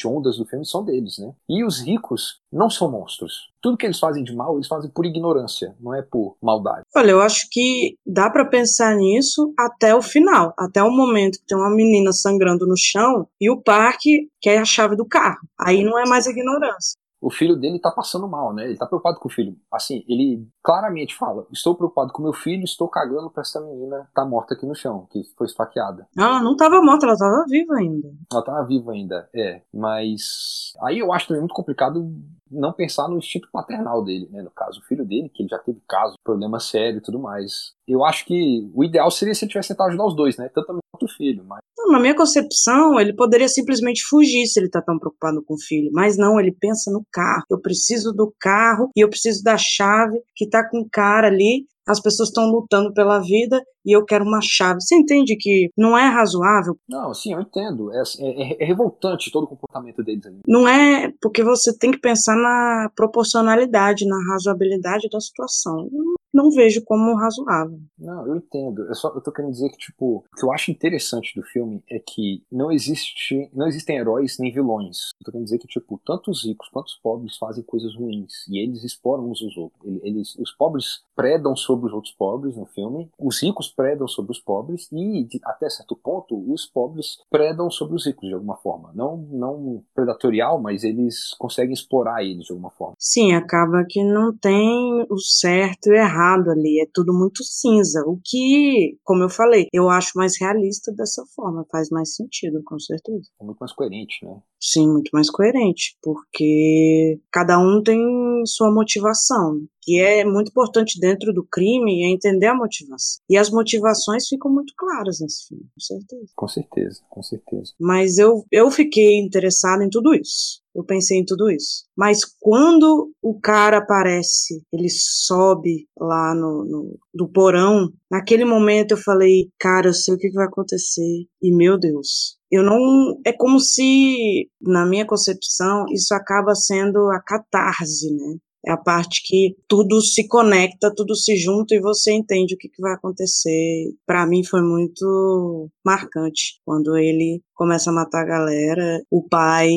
ondas do filme são deles, né? E os ricos não são monstros. Tudo que eles fazem de mal, eles fazem por ignorância, não é por maldade. Olha, eu acho que dá para pensar nisso até o final, até o momento que tem uma menina sangrando no chão e o parque quer a chave do carro. Aí não é mais ignorância o filho dele tá passando mal, né? Ele tá preocupado com o filho. Assim, ele claramente fala: estou preocupado com meu filho, estou cagando pra essa menina tá morta aqui no chão, que foi esfaqueada. Ela não estava morta, ela estava viva ainda. Ela estava viva ainda, é. Mas aí eu acho também muito complicado não pensar no instinto paternal dele, né? No caso, o filho dele, que ele já teve caso, problema sério e tudo mais. Eu acho que o ideal seria se ele tivesse tentado ajudar os dois, né? Tanto a mãe quanto o filho. Mas... Não, na minha concepção, ele poderia simplesmente fugir se ele tá tão preocupado com o filho. Mas não, ele pensa no carro. Eu preciso do carro e eu preciso da chave que tá com cara ali as pessoas estão lutando pela vida e eu quero uma chave. Você entende que não é razoável? Não, sim, eu entendo. É, é, é revoltante todo o comportamento deles ali. Não é porque você tem que pensar na proporcionalidade, na razoabilidade da situação não vejo como razoável. Não, eu entendo. Eu só eu tô querendo dizer que tipo, o que eu acho interessante do filme é que não existe, não existem heróis nem vilões. Eu tô querendo dizer que tipo, tanto os ricos quanto os pobres fazem coisas ruins e eles exploram uns aos outros. Eles, os pobres predam sobre os outros pobres no filme, os ricos predam sobre os pobres e até certo ponto os pobres predam sobre os ricos de alguma forma. Não não predatorial, mas eles conseguem explorar eles de alguma forma. Sim, acaba que não tem o certo e o errado errado ali, é tudo muito cinza. O que, como eu falei, eu acho mais realista dessa forma, faz mais sentido, com certeza. É muito mais coerente, né? Sim, muito mais coerente, porque cada um tem sua motivação. E é muito importante dentro do crime é entender a motivação. E as motivações ficam muito claras nesse filme, com certeza. Com certeza, com certeza. Mas eu, eu fiquei interessado em tudo isso. Eu pensei em tudo isso. Mas quando o cara aparece, ele sobe lá no, no do porão, naquele momento eu falei, cara, eu sei o que vai acontecer. E meu Deus, eu não. É como se, na minha concepção, isso acaba sendo a catarse, né? É a parte que tudo se conecta, tudo se junta e você entende o que, que vai acontecer. Para mim foi muito marcante quando ele começa a matar a galera, o pai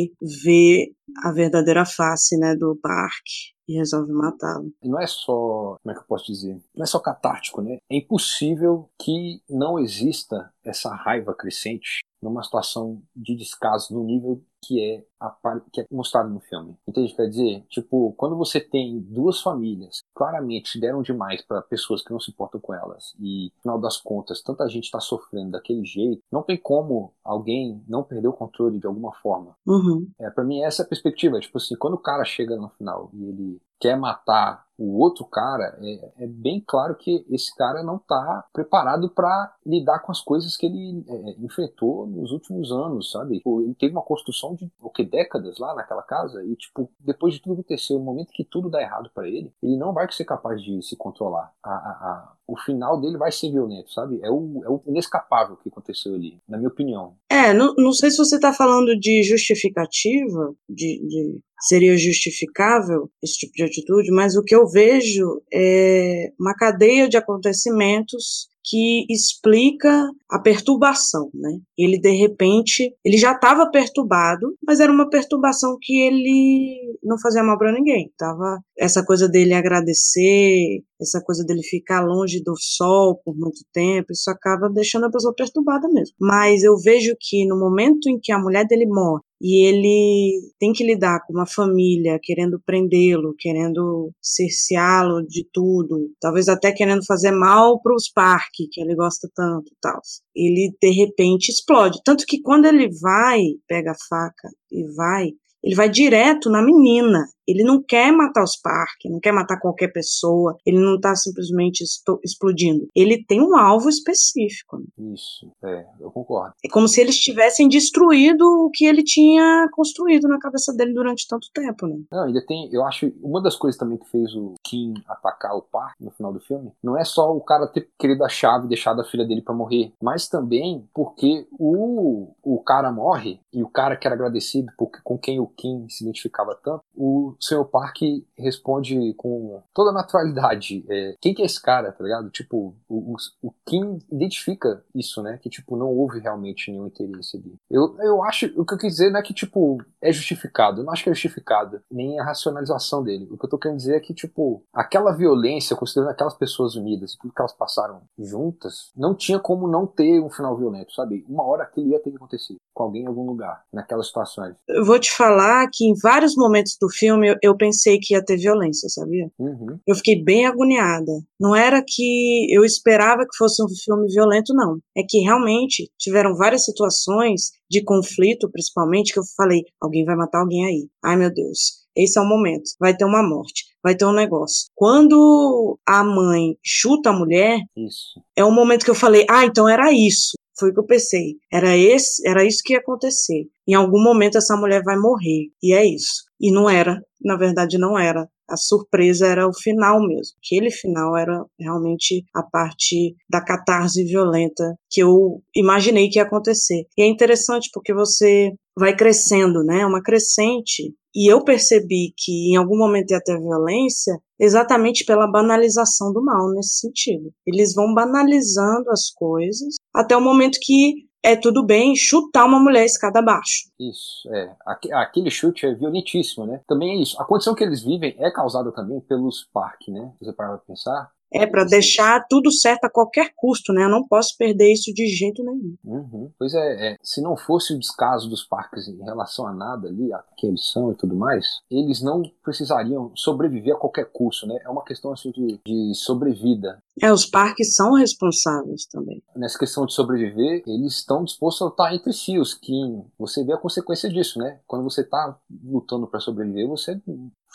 vê a verdadeira face, né, do parque e resolve matá-lo. Não é só, como é que eu posso dizer? Não é só catártico, né? É impossível que não exista essa raiva crescente numa situação de descaso no nível que é, a, que é mostrado no filme. Entende? Quer dizer, tipo, quando você tem duas famílias claramente deram demais para pessoas que não se importam com elas e, no final das contas, tanta gente está sofrendo daquele jeito, não tem como alguém não perder o controle de alguma forma. Uhum. É, para mim, essa é a perspectiva. Tipo assim, quando o cara chega no final e ele quer matar o outro cara, é, é, bem claro que esse cara não está preparado para lidar com as coisas que ele é, enfrentou nos últimos anos, sabe? Tipo, ele teve uma construção de o que décadas lá naquela casa e tipo depois de tudo que aconteceu, no momento que tudo dá errado para ele, ele não vai ser capaz de se controlar. A, a, a, o final dele vai ser violento, sabe? É o, é o inescapável que aconteceu ali, na minha opinião. É, não, não sei se você está falando de justificativa, de, de seria justificável esse tipo de atitude, mas o que eu vejo é uma cadeia de acontecimentos que explica a perturbação, né? Ele de repente, ele já estava perturbado, mas era uma perturbação que ele não fazia mal para ninguém. Tava essa coisa dele agradecer, essa coisa dele ficar longe do sol por muito tempo, isso acaba deixando a pessoa perturbada mesmo. Mas eu vejo que no momento em que a mulher dele morre e ele tem que lidar com uma família querendo prendê-lo, querendo cerceá-lo de tudo, talvez até querendo fazer mal para os parques que ele gosta tanto, tal. Ele de repente explode, tanto que quando ele vai, pega a faca e vai, ele vai direto na menina. Ele não quer matar os parques, não quer matar qualquer pessoa, ele não está simplesmente explodindo. Ele tem um alvo específico. Né? Isso, é, eu concordo. É como se eles tivessem destruído o que ele tinha construído na cabeça dele durante tanto tempo, né? Não, ainda tem, eu acho, uma das coisas também que fez o Kim atacar o parque no final do filme, não é só o cara ter querido a chave e deixado a filha dele para morrer, mas também porque o, o cara morre e o cara que era agradecido por, com quem o Kim se identificava tanto, o o Sr. Park responde com toda naturalidade. É, quem que é esse cara, tá ligado? Tipo, o, o, o, Kim identifica isso, né? Que, tipo, não houve realmente nenhum interesse ali. Eu, eu acho, o que eu quis dizer não é que, tipo, é justificado. Eu não acho que é justificado, nem a racionalização dele. O que eu tô querendo dizer é que, tipo, aquela violência, considerando aquelas pessoas unidas tudo que elas passaram juntas, não tinha como não ter um final violento, sabe? Uma hora aquilo ia ter que acontecer. com alguém em algum lugar, naquelas situações. Eu vou te falar que em vários momentos do filme eu, eu pensei que ia ter violência, sabia? Uhum. Eu fiquei bem agoniada. Não era que eu esperava que fosse um filme violento, não. É que realmente tiveram várias situações de conflito, principalmente, que eu falei: alguém vai matar alguém aí. Ai meu Deus. Esse é o momento. Vai ter uma morte, vai ter um negócio. Quando a mãe chuta a mulher, isso. é um momento que eu falei: ah, então era isso. Foi o que eu pensei. Era esse, era isso que ia acontecer. Em algum momento essa mulher vai morrer. E é isso. E não era, na verdade não era. A surpresa era o final mesmo. Aquele final era realmente a parte da catarse violenta que eu imaginei que ia acontecer. E é interessante porque você vai crescendo, né? Uma crescente. E eu percebi que em algum momento ia ter violência exatamente pela banalização do mal nesse sentido. Eles vão banalizando as coisas até o momento que é tudo bem chutar uma mulher escada abaixo. Isso, é. Aquele chute é violentíssimo, né? Também é isso. A condição que eles vivem é causada também pelos parques, né? Você para pensar, é para deixar tudo certo a qualquer custo, né? Eu não posso perder isso de jeito nenhum. Uhum. Pois é, é, se não fosse o descaso dos parques em relação a nada ali, a que eles são e tudo mais, eles não precisariam sobreviver a qualquer custo, né? É uma questão assim de, de sobrevida. É, os parques são responsáveis também. Nessa questão de sobreviver, eles estão dispostos a lutar entre si, os Kim. Você vê a consequência disso, né? Quando você está lutando para sobreviver, você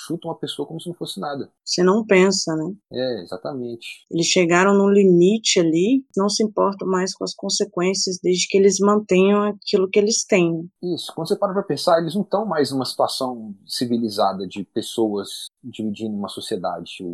chuta uma pessoa como se não fosse nada. Você não pensa, né? É, exatamente. Eles chegaram no limite ali, não se importam mais com as consequências, desde que eles mantenham aquilo que eles têm. Isso, quando você para pra pensar, eles não estão mais numa situação civilizada de pessoas dividindo uma sociedade,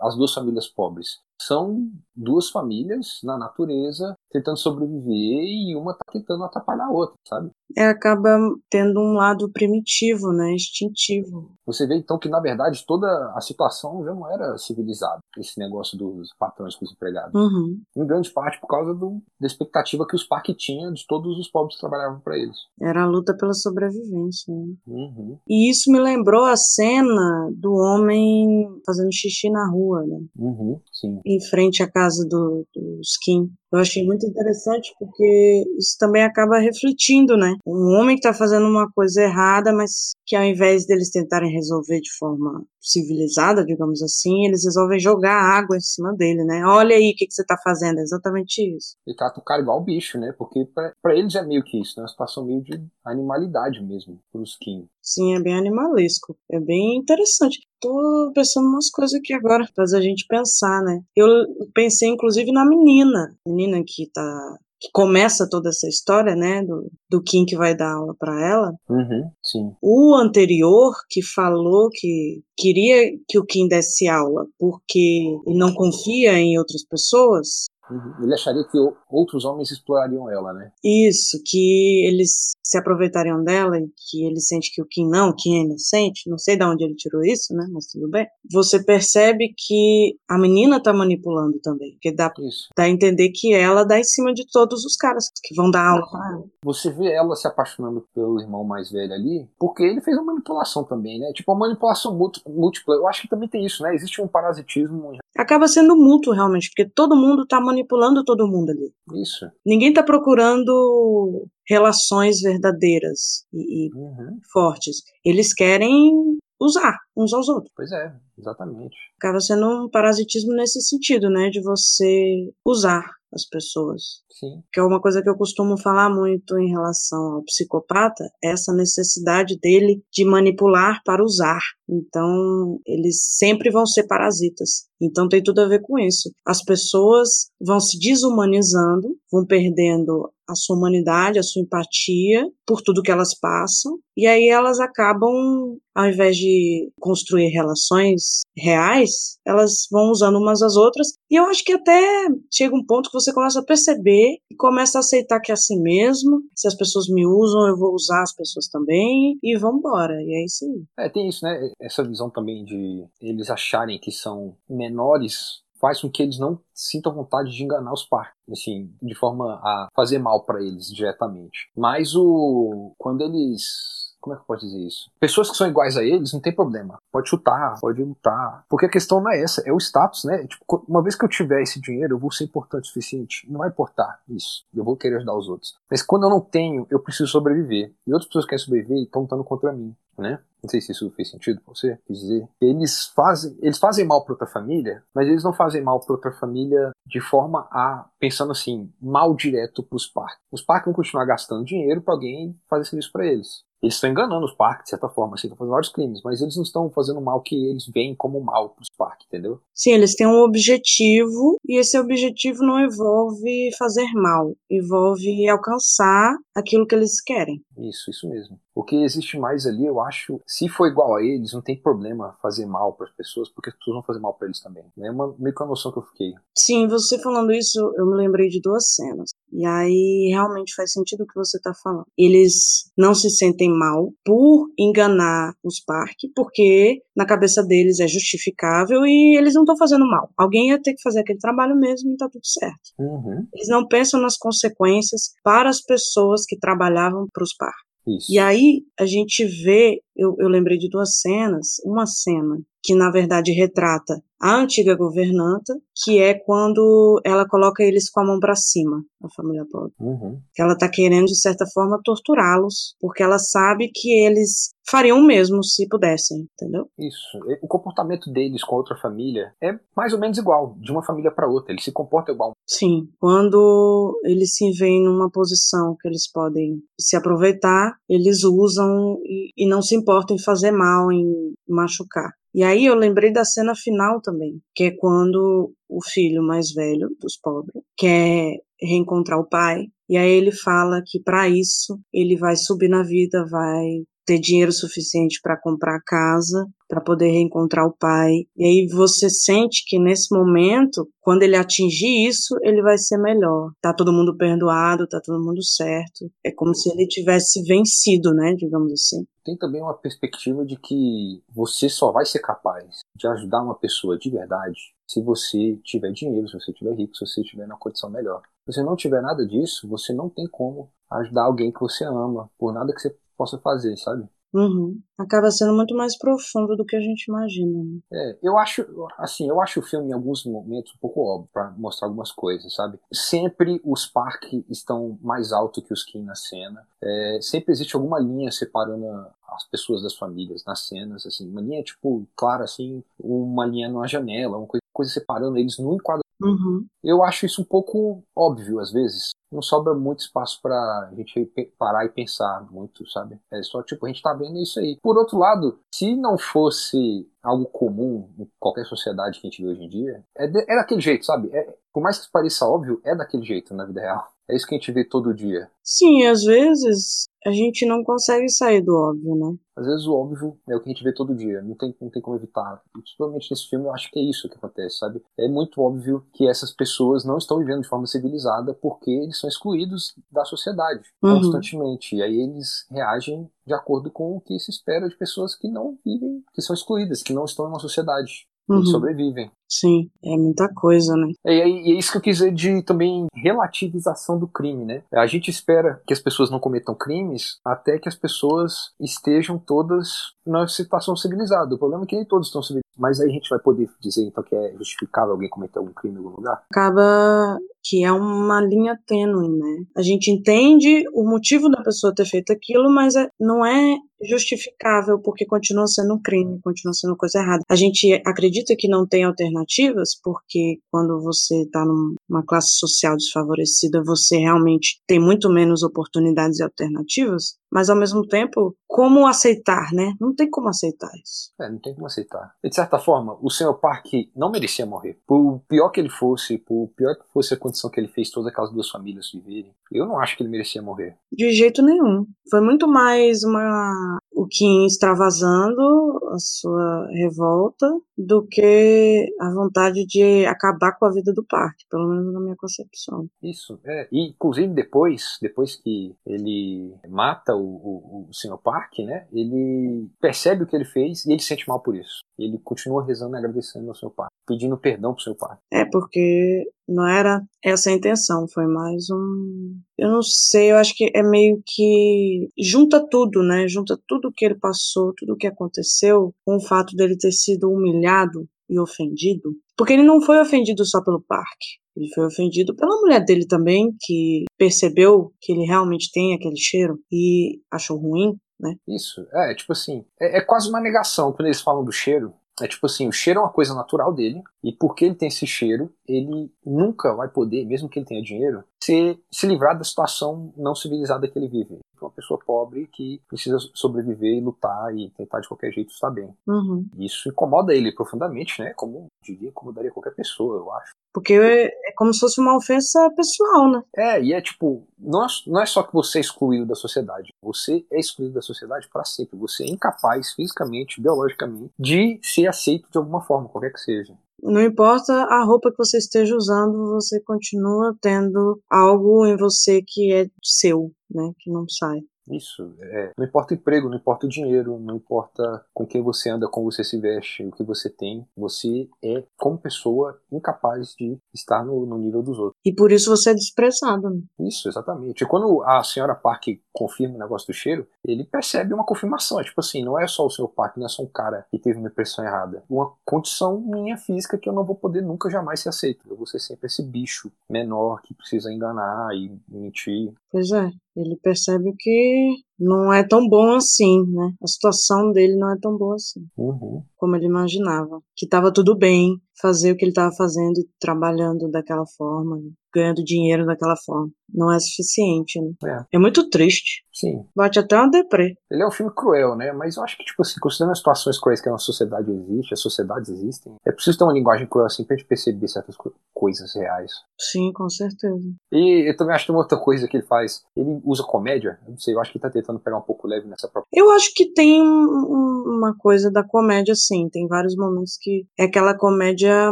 as duas famílias pobres são duas famílias na natureza tentando sobreviver e uma tá tentando atrapalhar a outra, sabe? É, acaba tendo um lado primitivo, né? Instintivo. Você vê então que, na verdade, toda a situação já não era civilizada, esse negócio dos patrões com os empregados. Uhum. Em grande parte por causa do, da expectativa que os parques tinham de todos os pobres que trabalhavam para eles. Era a luta pela sobrevivência. Né? Uhum. E isso me lembrou a cena do homem fazendo xixi na rua, né? Uhum, sim. Em frente à casa do, dos Kim. Eu achei muito interessante porque isso também acaba refletindo, né? Um homem que está fazendo uma coisa errada, mas que ao invés deles tentarem resolver de forma civilizada, digamos assim, eles resolvem jogar água em cima dele, né? Olha aí o que, que você está fazendo, é exatamente isso. E trata o cara igual bicho, né? Porque para eles é meio que isso, né? Uma situação meio de animalidade mesmo, pros Kim. Sim, é bem animalesco. É bem interessante. Tô pensando umas coisas aqui agora, faz a gente pensar, né? Eu pensei inclusive na menina, menina que tá que começa toda essa história, né, do, do Kim que vai dar aula para ela. Uhum, sim. O anterior que falou que queria que o Kim desse aula porque ele não confia em outras pessoas, Uhum. Ele acharia que outros homens explorariam ela, né? Isso, que eles se aproveitariam dela e que ele sente que o Kim não, Kim é inocente. Não sei de onde ele tirou isso, né? Mas tudo bem. Você percebe que a menina tá manipulando também. Porque dá, isso. dá a entender que ela dá em cima de todos os caras que vão dar aula pra ela. Você vê ela se apaixonando pelo irmão mais velho ali, porque ele fez uma manipulação também, né? Tipo, uma manipulação múltipla. Eu acho que também tem isso, né? Existe um parasitismo. Acaba sendo mútuo, realmente, porque todo mundo tá manipulando todo mundo ali. Isso. Ninguém tá procurando relações verdadeiras e, e uhum. fortes. Eles querem usar uns aos outros. Pois é, exatamente. Acaba sendo um parasitismo nesse sentido, né? De você usar as pessoas. Sim. Que é uma coisa que eu costumo falar muito em relação ao psicopata, é essa necessidade dele de manipular para usar. Então, eles sempre vão ser parasitas. Então, tem tudo a ver com isso. As pessoas vão se desumanizando, vão perdendo a sua humanidade, a sua empatia por tudo que elas passam, e aí elas acabam, ao invés de construir relações reais, elas vão usando umas às outras, e eu acho que até chega um ponto que você começa a perceber e começa a aceitar que é assim mesmo, se as pessoas me usam, eu vou usar as pessoas também, e vamos embora, e é isso aí. É, tem isso, né, essa visão também de eles acharem que são menores faz com que eles não sintam vontade de enganar os parques, assim, de forma a fazer mal para eles diretamente. Mas o quando eles como é que eu posso dizer isso? Pessoas que são iguais a eles não tem problema. Pode chutar, pode lutar. Porque a questão não é essa, é o status, né? Tipo, uma vez que eu tiver esse dinheiro, eu vou ser importante o suficiente. Não vai importar isso. Eu vou querer ajudar os outros. Mas quando eu não tenho, eu preciso sobreviver. E outras pessoas querem sobreviver e estão lutando contra mim, né? Não sei se isso fez sentido pra você, quis dizer. Eles fazem, eles fazem mal para outra família, mas eles não fazem mal para outra família de forma a, pensando assim, mal direto pros parques. Os parques vão continuar gastando dinheiro para alguém fazer serviço para eles. Eles estão enganando os parques, de certa forma, assim, estão fazendo vários crimes, mas eles não estão fazendo mal que eles veem como mal para os parques, entendeu? Sim, eles têm um objetivo e esse objetivo não envolve fazer mal, envolve alcançar aquilo que eles querem. Isso, isso mesmo. O que existe mais ali, eu acho, se for igual a eles, não tem problema fazer mal para as pessoas, porque as pessoas vão fazer mal para eles também. É uma, meio que uma noção que eu fiquei. Sim, você falando isso, eu me lembrei de duas cenas. E aí realmente faz sentido o que você está falando. Eles não se sentem mal por enganar os parques, porque na cabeça deles é justificável e eles não estão fazendo mal. Alguém ia ter que fazer aquele trabalho mesmo e tá tudo certo. Uhum. Eles não pensam nas consequências para as pessoas que trabalhavam para os parques. Isso. E aí a gente vê, eu, eu lembrei de duas cenas, uma cena que na verdade retrata a antiga governanta, que é quando ela coloca eles com a mão para cima, a família pobre. Uhum. Ela tá querendo de certa forma torturá-los, porque ela sabe que eles fariam o mesmo se pudessem, entendeu? Isso. O comportamento deles com outra família é mais ou menos igual, de uma família para outra. Eles se comportam igual. Sim. Quando eles se veem numa posição que eles podem se aproveitar, eles usam e, e não se importam em fazer mal, em machucar. E aí eu lembrei da cena final também, que é quando o filho mais velho dos pobres quer reencontrar o pai, e aí ele fala que para isso ele vai subir na vida, vai ter dinheiro suficiente para comprar casa, para poder reencontrar o pai. E aí você sente que nesse momento, quando ele atingir isso, ele vai ser melhor. Tá todo mundo perdoado, tá todo mundo certo. É como se ele tivesse vencido, né, digamos assim. Tem também uma perspectiva de que você só vai ser capaz de ajudar uma pessoa de verdade se você tiver dinheiro, se você tiver rico, se você estiver na condição melhor. Se você não tiver nada disso, você não tem como ajudar alguém que você ama, por nada que você possa fazer, sabe? Uhum. Acaba sendo muito mais profundo do que a gente imagina. Né? É, eu acho, assim, eu acho o filme em alguns momentos um pouco óbvio para mostrar algumas coisas, sabe? Sempre os parques estão mais alto que os Kim na cena. É, sempre existe alguma linha separando as pessoas das famílias nas cenas, assim, uma linha tipo clara, assim, uma linha numa janela, uma coisa, coisa separando eles no enquadramento. Uhum. Eu acho isso um pouco óbvio às vezes, não sobra muito espaço pra gente parar e pensar muito, sabe? É só tipo, a gente tá vendo isso aí. Por outro lado, se não fosse algo comum em qualquer sociedade que a gente vê hoje em dia, é, de, é daquele jeito, sabe? É, por mais que pareça óbvio, é daquele jeito na vida real. É isso que a gente vê todo dia. Sim, às vezes a gente não consegue sair do óbvio, né? Às vezes o óbvio é o que a gente vê todo dia, não tem, não tem como evitar. Principalmente nesse filme, eu acho que é isso que acontece, sabe? É muito óbvio que essas pessoas não estão vivendo de forma civilizada porque eles são excluídos da sociedade Uhum. constantemente. E aí eles reagem de acordo com o que se espera de pessoas que não vivem, que são excluídas, que não estão em uma sociedade. Uhum. Eles sobrevivem. Sim, é muita coisa, né? E é, e é isso que eu quis dizer de também relativização do crime, né? A gente espera que as pessoas não cometam crimes até que as pessoas estejam todas na situação civilizada. O problema é que nem todos estão civilizados. Mas aí a gente vai poder dizer então que é justificável alguém cometer algum crime em algum lugar? Acaba que é uma linha tênue, né? A gente entende o motivo da pessoa ter feito aquilo, mas é- não é justificável porque continua sendo um crime, continua sendo coisa errada. A gente acredita que não tem alternativas porque quando você está numa classe social desfavorecida, você realmente tem muito menos oportunidades e alternativas, mas ao mesmo tempo, como aceitar, né? Não tem como aceitar isso. É, não tem como aceitar. E, de certa forma, o Sr. Park não merecia morrer. Por pior que ele fosse, por pior que fosse a condição que ele fez todas aquelas duas famílias viverem, eu não acho que ele merecia morrer. De jeito nenhum. Foi muito mais uma o Kim extravasando a sua revolta do que a vontade de acabar com a vida do parque, pelo menos na minha concepção. Isso, é. E, inclusive, depois, depois que ele mata o, o, o Sr. Park, né? Ele percebe o que ele fez e ele se sente mal por isso. Ele continua rezando e agradecendo ao Sr. Park, pedindo perdão pro Sr. Park. É porque Não era essa a intenção, foi mais um. Eu não sei, eu acho que é meio que. Junta tudo, né? Junta tudo que ele passou, tudo que aconteceu, com o fato dele ter sido humilhado e ofendido. Porque ele não foi ofendido só pelo parque. Ele foi ofendido pela mulher dele também, que percebeu que ele realmente tem aquele cheiro e achou ruim, né? Isso, é, tipo assim, é, é quase uma negação quando eles falam do cheiro. É tipo assim, o cheiro é uma coisa natural dele, e porque ele tem esse cheiro, ele nunca vai poder, mesmo que ele tenha dinheiro, se, se livrar da situação não civilizada que ele vive. Uma pessoa pobre que precisa sobreviver e lutar e tentar de qualquer jeito estar bem. Uhum. Isso incomoda ele profundamente, né? Como diria, incomodaria qualquer pessoa, eu acho. Porque é, é como se fosse uma ofensa pessoal, né? É, e é tipo, não é, não é só que você é excluído da sociedade, você é excluído da sociedade para sempre. Você é incapaz fisicamente, biologicamente, de ser aceito de alguma forma, qualquer que seja. Não importa a roupa que você esteja usando, você continua tendo algo em você que é seu, né? Que não sai. Isso, é, não importa o emprego, não importa o dinheiro, não importa com quem você anda, como você se veste, o que você tem, você é, como pessoa, incapaz de estar no, no nível dos outros. E por isso você é desprezado. Né? Isso, exatamente. E quando a senhora Park confirma o negócio do cheiro, ele percebe uma confirmação. É tipo assim, não é só o senhor Park, não é só um cara que teve uma impressão errada. Uma condição minha física que eu não vou poder nunca jamais ser aceito. Eu vou ser sempre esse bicho menor que precisa enganar e mentir. Pois é. Ele percebe que não é tão bom assim, né? A situação dele não é tão boa assim. Uhum. Como ele imaginava. Que estava tudo bem fazer o que ele estava fazendo e trabalhando daquela forma, ganhando dinheiro daquela forma. Não é suficiente, né? É. é muito triste. Sim. Bate até uma deprê. Ele é um filme cruel, né? Mas eu acho que, tipo assim, considerando as situações cruéis que a nossa sociedade existe, as sociedades existem, é preciso ter uma linguagem cruel assim pra gente perceber certas co coisas reais. Sim, com certeza. E eu também acho que tem uma outra coisa que ele faz. Ele usa comédia. Eu não sei, eu acho que ele tá tentando pegar um pouco leve nessa própria. Eu acho que tem um, uma coisa da comédia, sim. Tem vários momentos que é aquela comédia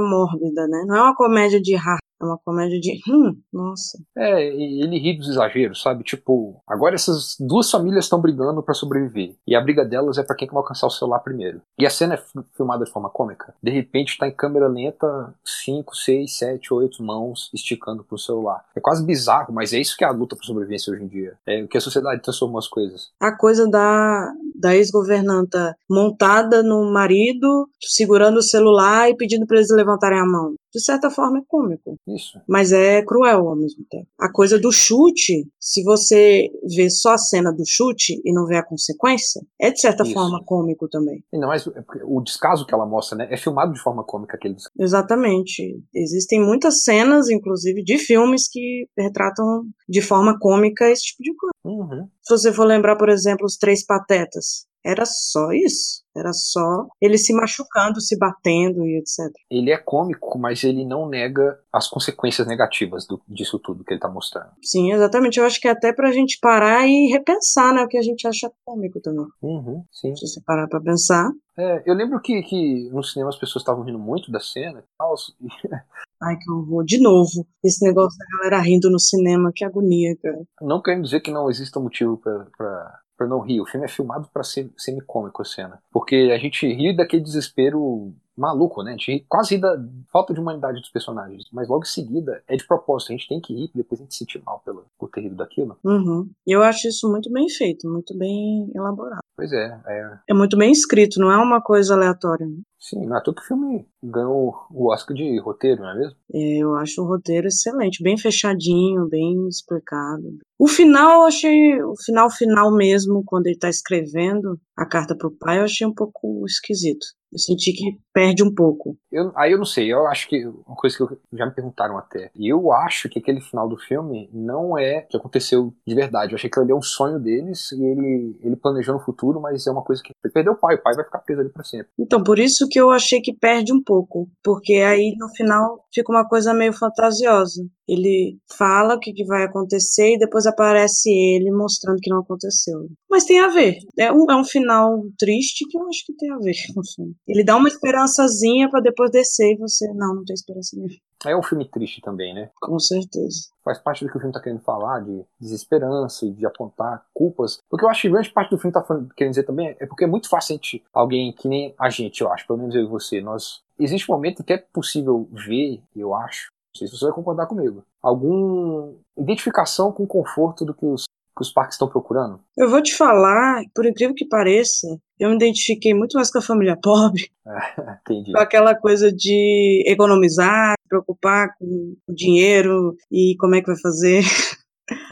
mórbida, né? Não é uma comédia de ha é uma comédia de. Hum, nossa. É, ele ri dos exageros, sabe? Tipo, agora essas duas famílias estão brigando para sobreviver. E a briga delas é para quem que vai alcançar o celular primeiro. E a cena é filmada de forma cômica. De repente tá em câmera lenta, 5, 6, 7, 8 mãos esticando pro celular. É quase bizarro, mas é isso que é a luta por sobrevivência hoje em dia. É o que a sociedade transformou as coisas. A coisa da, da ex-governanta montada no marido, segurando o celular e pedindo para eles levantarem a mão de certa forma é cômico. Isso. Mas é cruel ao mesmo tempo. A coisa do chute, se você vê só a cena do chute e não vê a consequência, é de certa Isso. forma cômico também. E não, mas é o descaso que ela mostra, né, é filmado de forma cômica aquele descaso. Exatamente. Existem muitas cenas, inclusive, de filmes que retratam de forma cômica esse tipo de coisa. Uhum. Se você for lembrar, por exemplo, os Três Patetas, era só isso. Era só ele se machucando, se batendo e etc. Ele é cômico, mas ele não nega as consequências negativas do, disso tudo que ele tá mostrando. Sim, exatamente. Eu acho que é até pra gente parar e repensar, né? O que a gente acha cômico também. Uhum, sim. Se você parar pra pensar. É, eu lembro que, que no cinema as pessoas estavam rindo muito da cena e tal. Ai, que horror. De novo, esse negócio da galera rindo no cinema, que agonia, cara. Não querendo dizer que não exista motivo para para não rir. O filme é filmado para ser semi-cômico a cena. Porque a gente ri daquele desespero maluco, né? A gente quase ri da falta de humanidade dos personagens. Mas logo em seguida é de propósito. A gente tem que rir, depois a gente se sentir mal pelo, por ter rido daquilo. Uhum. Eu acho isso muito bem feito, muito bem elaborado. Pois é, é. É muito bem escrito, não é uma coisa aleatória. Né? Sim, não é que o filme ganhou o Oscar de roteiro, não é mesmo? É, eu acho o roteiro excelente, bem fechadinho, bem explicado. O final, eu achei, o final final mesmo, quando ele tá escrevendo a carta pro pai, eu achei um pouco esquisito. Eu senti que perde um pouco. Eu, aí eu não sei, eu acho que uma coisa que eu, já me perguntaram até. Eu acho que aquele final do filme não é que aconteceu de verdade. Eu achei que ele é um sonho deles e ele, ele planejou no futuro, mas é uma coisa que ele perdeu o pai, o pai vai ficar preso ali pra sempre. Então, por isso que eu achei que perde um pouco, porque aí no final fica uma coisa meio fantasiosa. Ele fala o que, que vai acontecer e depois aparece ele mostrando que não aconteceu. Mas tem a ver. É um, é um final triste que eu acho que tem a ver com o filme. Ele dá uma esperançazinha para depois descer e você, não, não tem esperança nenhuma. É um filme triste também, né? Com certeza. Faz parte do que o filme tá querendo falar, de desesperança e de apontar culpas. Porque eu acho que grande parte do filme tá querendo dizer também é porque é muito fácil a gente, alguém que nem a gente, eu acho, pelo menos eu e você, nós. Existe um momento em que é possível ver, eu acho, Não sei se você vai concordar comigo. Alguma identificação com o conforto do que os, que os parques estão procurando? Eu vou te falar, por incrível que pareça, eu me identifiquei muito mais com a família pobre. É, entendi. Com aquela coisa de economizar, preocupar com o dinheiro e como é que vai fazer.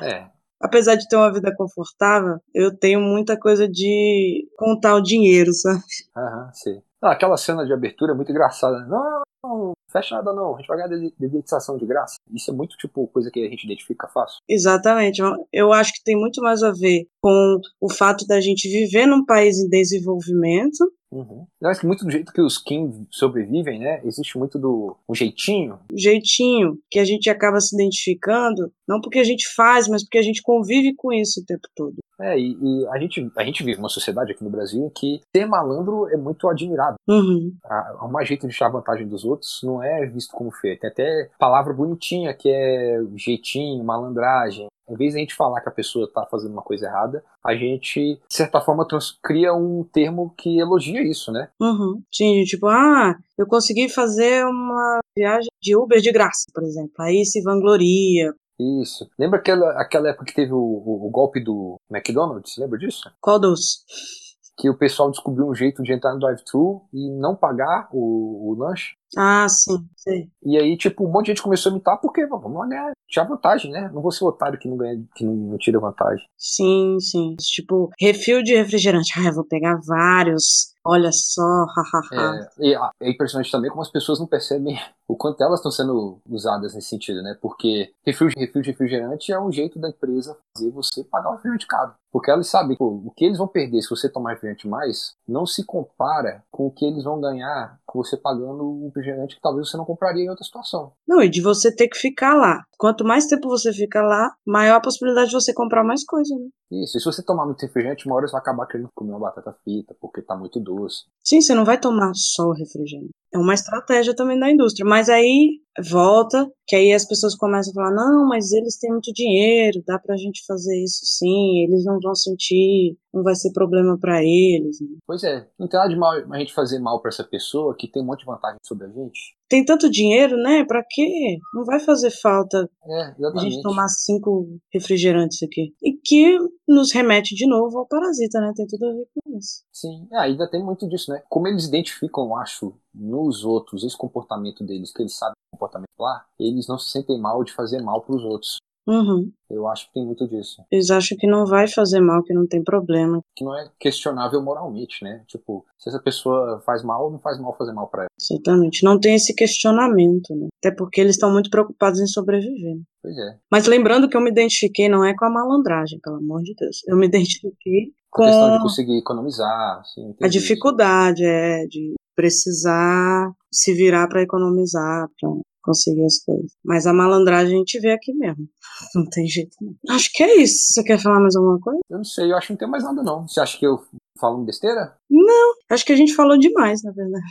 É, apesar de ter uma vida confortável, eu tenho muita coisa de contar o dinheiro, sabe? Aham, sim. Ah, aquela cena de abertura é muito engraçada. Não, não, fecha nada não, a gente vai ganhar dedetização de graça. Isso é muito tipo coisa que a gente identifica fácil. Exatamente. Eu acho que tem muito mais a ver com o fato da gente viver num país em desenvolvimento Uhum. Eu acho que muito do jeito que os Kim sobrevivem, né? Existe muito do um jeitinho. O jeitinho que a gente acaba se identificando, não porque a gente faz, mas porque a gente convive com isso o tempo todo. É, e, e a, gente, a gente vive uma sociedade aqui no Brasil em que ser malandro é muito admirado. Uhum. Arrumar jeito de tirar vantagem dos outros não é visto como feio. Tem até palavra bonitinha que é jeitinho, malandragem. Em vez de a gente falar que a pessoa está fazendo uma coisa errada, a gente, de certa forma, cria um termo que elogia isso, né? Uhum. Sim, tipo, ah, eu consegui fazer uma viagem de Uber de graça, por exemplo. Aí se vangloria. Isso. Lembra aquela, aquela época que teve o, o, o golpe do McDonald's? Lembra disso? Qual dos? Que o pessoal descobriu um jeito de entrar no drive-thru e não pagar o, o lanche. Ah, sim, sim. E aí, tipo, um monte de gente começou a imitar porque, vamos lá ganhar, tinha vantagem, né? Não vou ser o otário que não ganha, que não, não tira vantagem. Sim, sim. Tipo, refil de refrigerante. Ah, eu vou pegar vários. Olha só, hahaha. é, e é impressionante também como as pessoas não percebem o quanto elas estão sendo usadas nesse sentido, né? Porque refil, refil de refrigerante é um jeito da empresa fazer você pagar o refrigerante caro. Porque elas sabem pô, o que eles vão perder se você tomar refrigerante mais não se compara com o que eles vão ganhar com você pagando o refrigerante que talvez você não compraria em outra situação. Não, e de você ter que ficar lá. Quanto mais tempo você fica lá, maior a possibilidade de você comprar mais coisa, né? Isso, e se você tomar muito refrigerante, uma hora você vai acabar querendo comer uma batata frita, porque tá muito doce. Sim, você não vai tomar só o refrigerante. É uma estratégia também da indústria. Mas aí volta, que aí as pessoas começam a falar: não, mas eles têm muito dinheiro, dá pra gente fazer isso sim, eles não vão sentir, não vai ser problema para eles. Né? Pois é, não tem nada de mal a gente fazer mal para essa pessoa que tem um monte de vantagem sobre a gente. Tem tanto dinheiro, né? Pra quê? Não vai fazer falta é, a gente tomar cinco refrigerantes aqui. E que nos remete de novo ao parasita, né? Tem tudo a ver com isso. Sim, é, ainda tem muito disso, né? Como eles identificam, eu acho, nos outros esse comportamento deles, que eles sabem o comportamento lá, eles não se sentem mal de fazer mal para os outros. Uhum. Eu acho que tem muito disso. Eles acham que não vai fazer mal, que não tem problema. Que não é questionável moralmente, né? Tipo, se essa pessoa faz mal, não faz mal fazer mal para ela. Exatamente. Não tem esse questionamento, né? Até porque eles estão muito preocupados em sobreviver. Né? Pois é. Mas lembrando que eu me identifiquei não é com a malandragem, pelo amor de Deus. Eu me identifiquei com a questão de conseguir economizar, assim, a dificuldade isso. é de precisar se virar para economizar, para conseguir as coisas. Mas a malandragem a gente vê aqui mesmo. Não tem jeito não. Acho que é isso. Você quer falar mais alguma coisa? Eu não sei, eu acho que não tem mais nada não. Você acha que eu falo besteira? Não, acho que a gente falou demais, na verdade.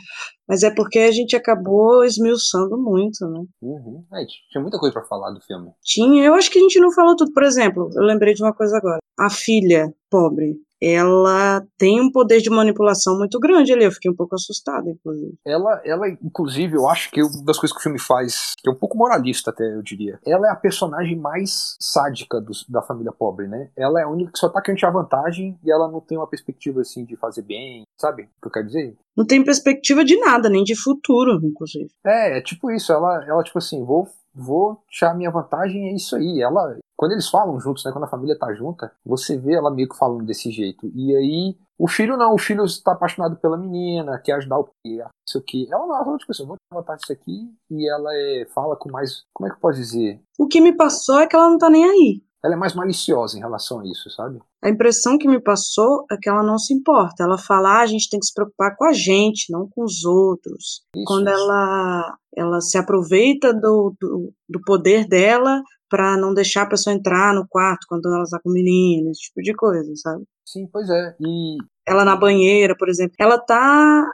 Mas é porque a gente acabou esmiuçando muito, né? Uhum. É, tinha muita coisa para falar do filme. Tinha, eu acho que a gente não falou tudo. Por exemplo, eu lembrei de uma coisa agora. A filha pobre ela tem um poder de manipulação muito grande ali. Eu fiquei um pouco assustada, inclusive. Ela, ela, inclusive, eu acho que uma das coisas que o filme faz, que é um pouco moralista até, eu diria. Ela é a personagem mais sádica do, da família pobre, né? Ela é a única que só tá querendo tirar vantagem e ela não tem uma perspectiva, assim, de fazer bem, sabe o que eu quero dizer? Não tem perspectiva de nada, nem de futuro, inclusive. É, é tipo isso. Ela, ela tipo assim, vou vou tirar minha vantagem, é isso aí. Ela, quando eles falam juntos, né, quando a família tá junta, você vê ela meio que falando desse jeito. E aí, o filho não, o filho está apaixonado pela menina, quer ajudar o que, não sei o que. Ela não, ela tipo assim, eu vou tirar vantagem disso aqui, e ela é, fala com mais, como é que eu posso dizer? O que me passou é que ela não tá nem aí. Ela é mais maliciosa em relação a isso, sabe? A impressão que me passou é que ela não se importa. Ela fala, ah, a gente tem que se preocupar com a gente, não com os outros. Isso, Quando isso. ela ela se aproveita do, do, do poder dela para não deixar a pessoa entrar no quarto quando ela está com o menino, esse tipo de coisa, sabe? Sim, pois é. E ela na banheira, por exemplo, ela tá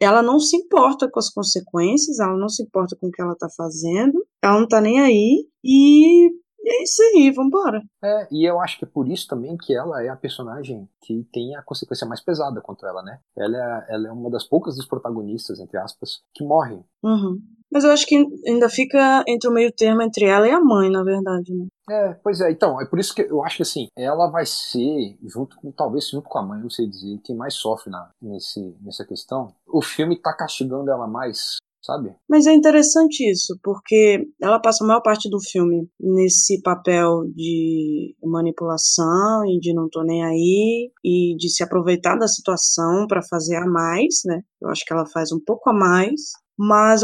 ela não se importa com as consequências, ela não se importa com o que ela tá fazendo, ela não tá nem aí e é isso aí, vambora. É, e eu acho que é por isso também que ela é a personagem que tem a consequência mais pesada contra ela, né? Ela é, ela é uma das poucas dos protagonistas, entre aspas, que morrem. Uhum. Mas eu acho que ainda fica entre o meio termo entre ela e a mãe, na verdade, né? É, pois é, então, é por isso que eu acho que assim, ela vai ser, junto com, talvez junto com a mãe, não sei dizer, quem mais sofre na, nesse, nessa questão. O filme tá castigando ela mais sabe? Mas é interessante isso, porque ela passa a maior parte do filme nesse papel de manipulação e de não tô nem aí e de se aproveitar da situação para fazer a mais, né? Eu acho que ela faz um pouco a mais, mas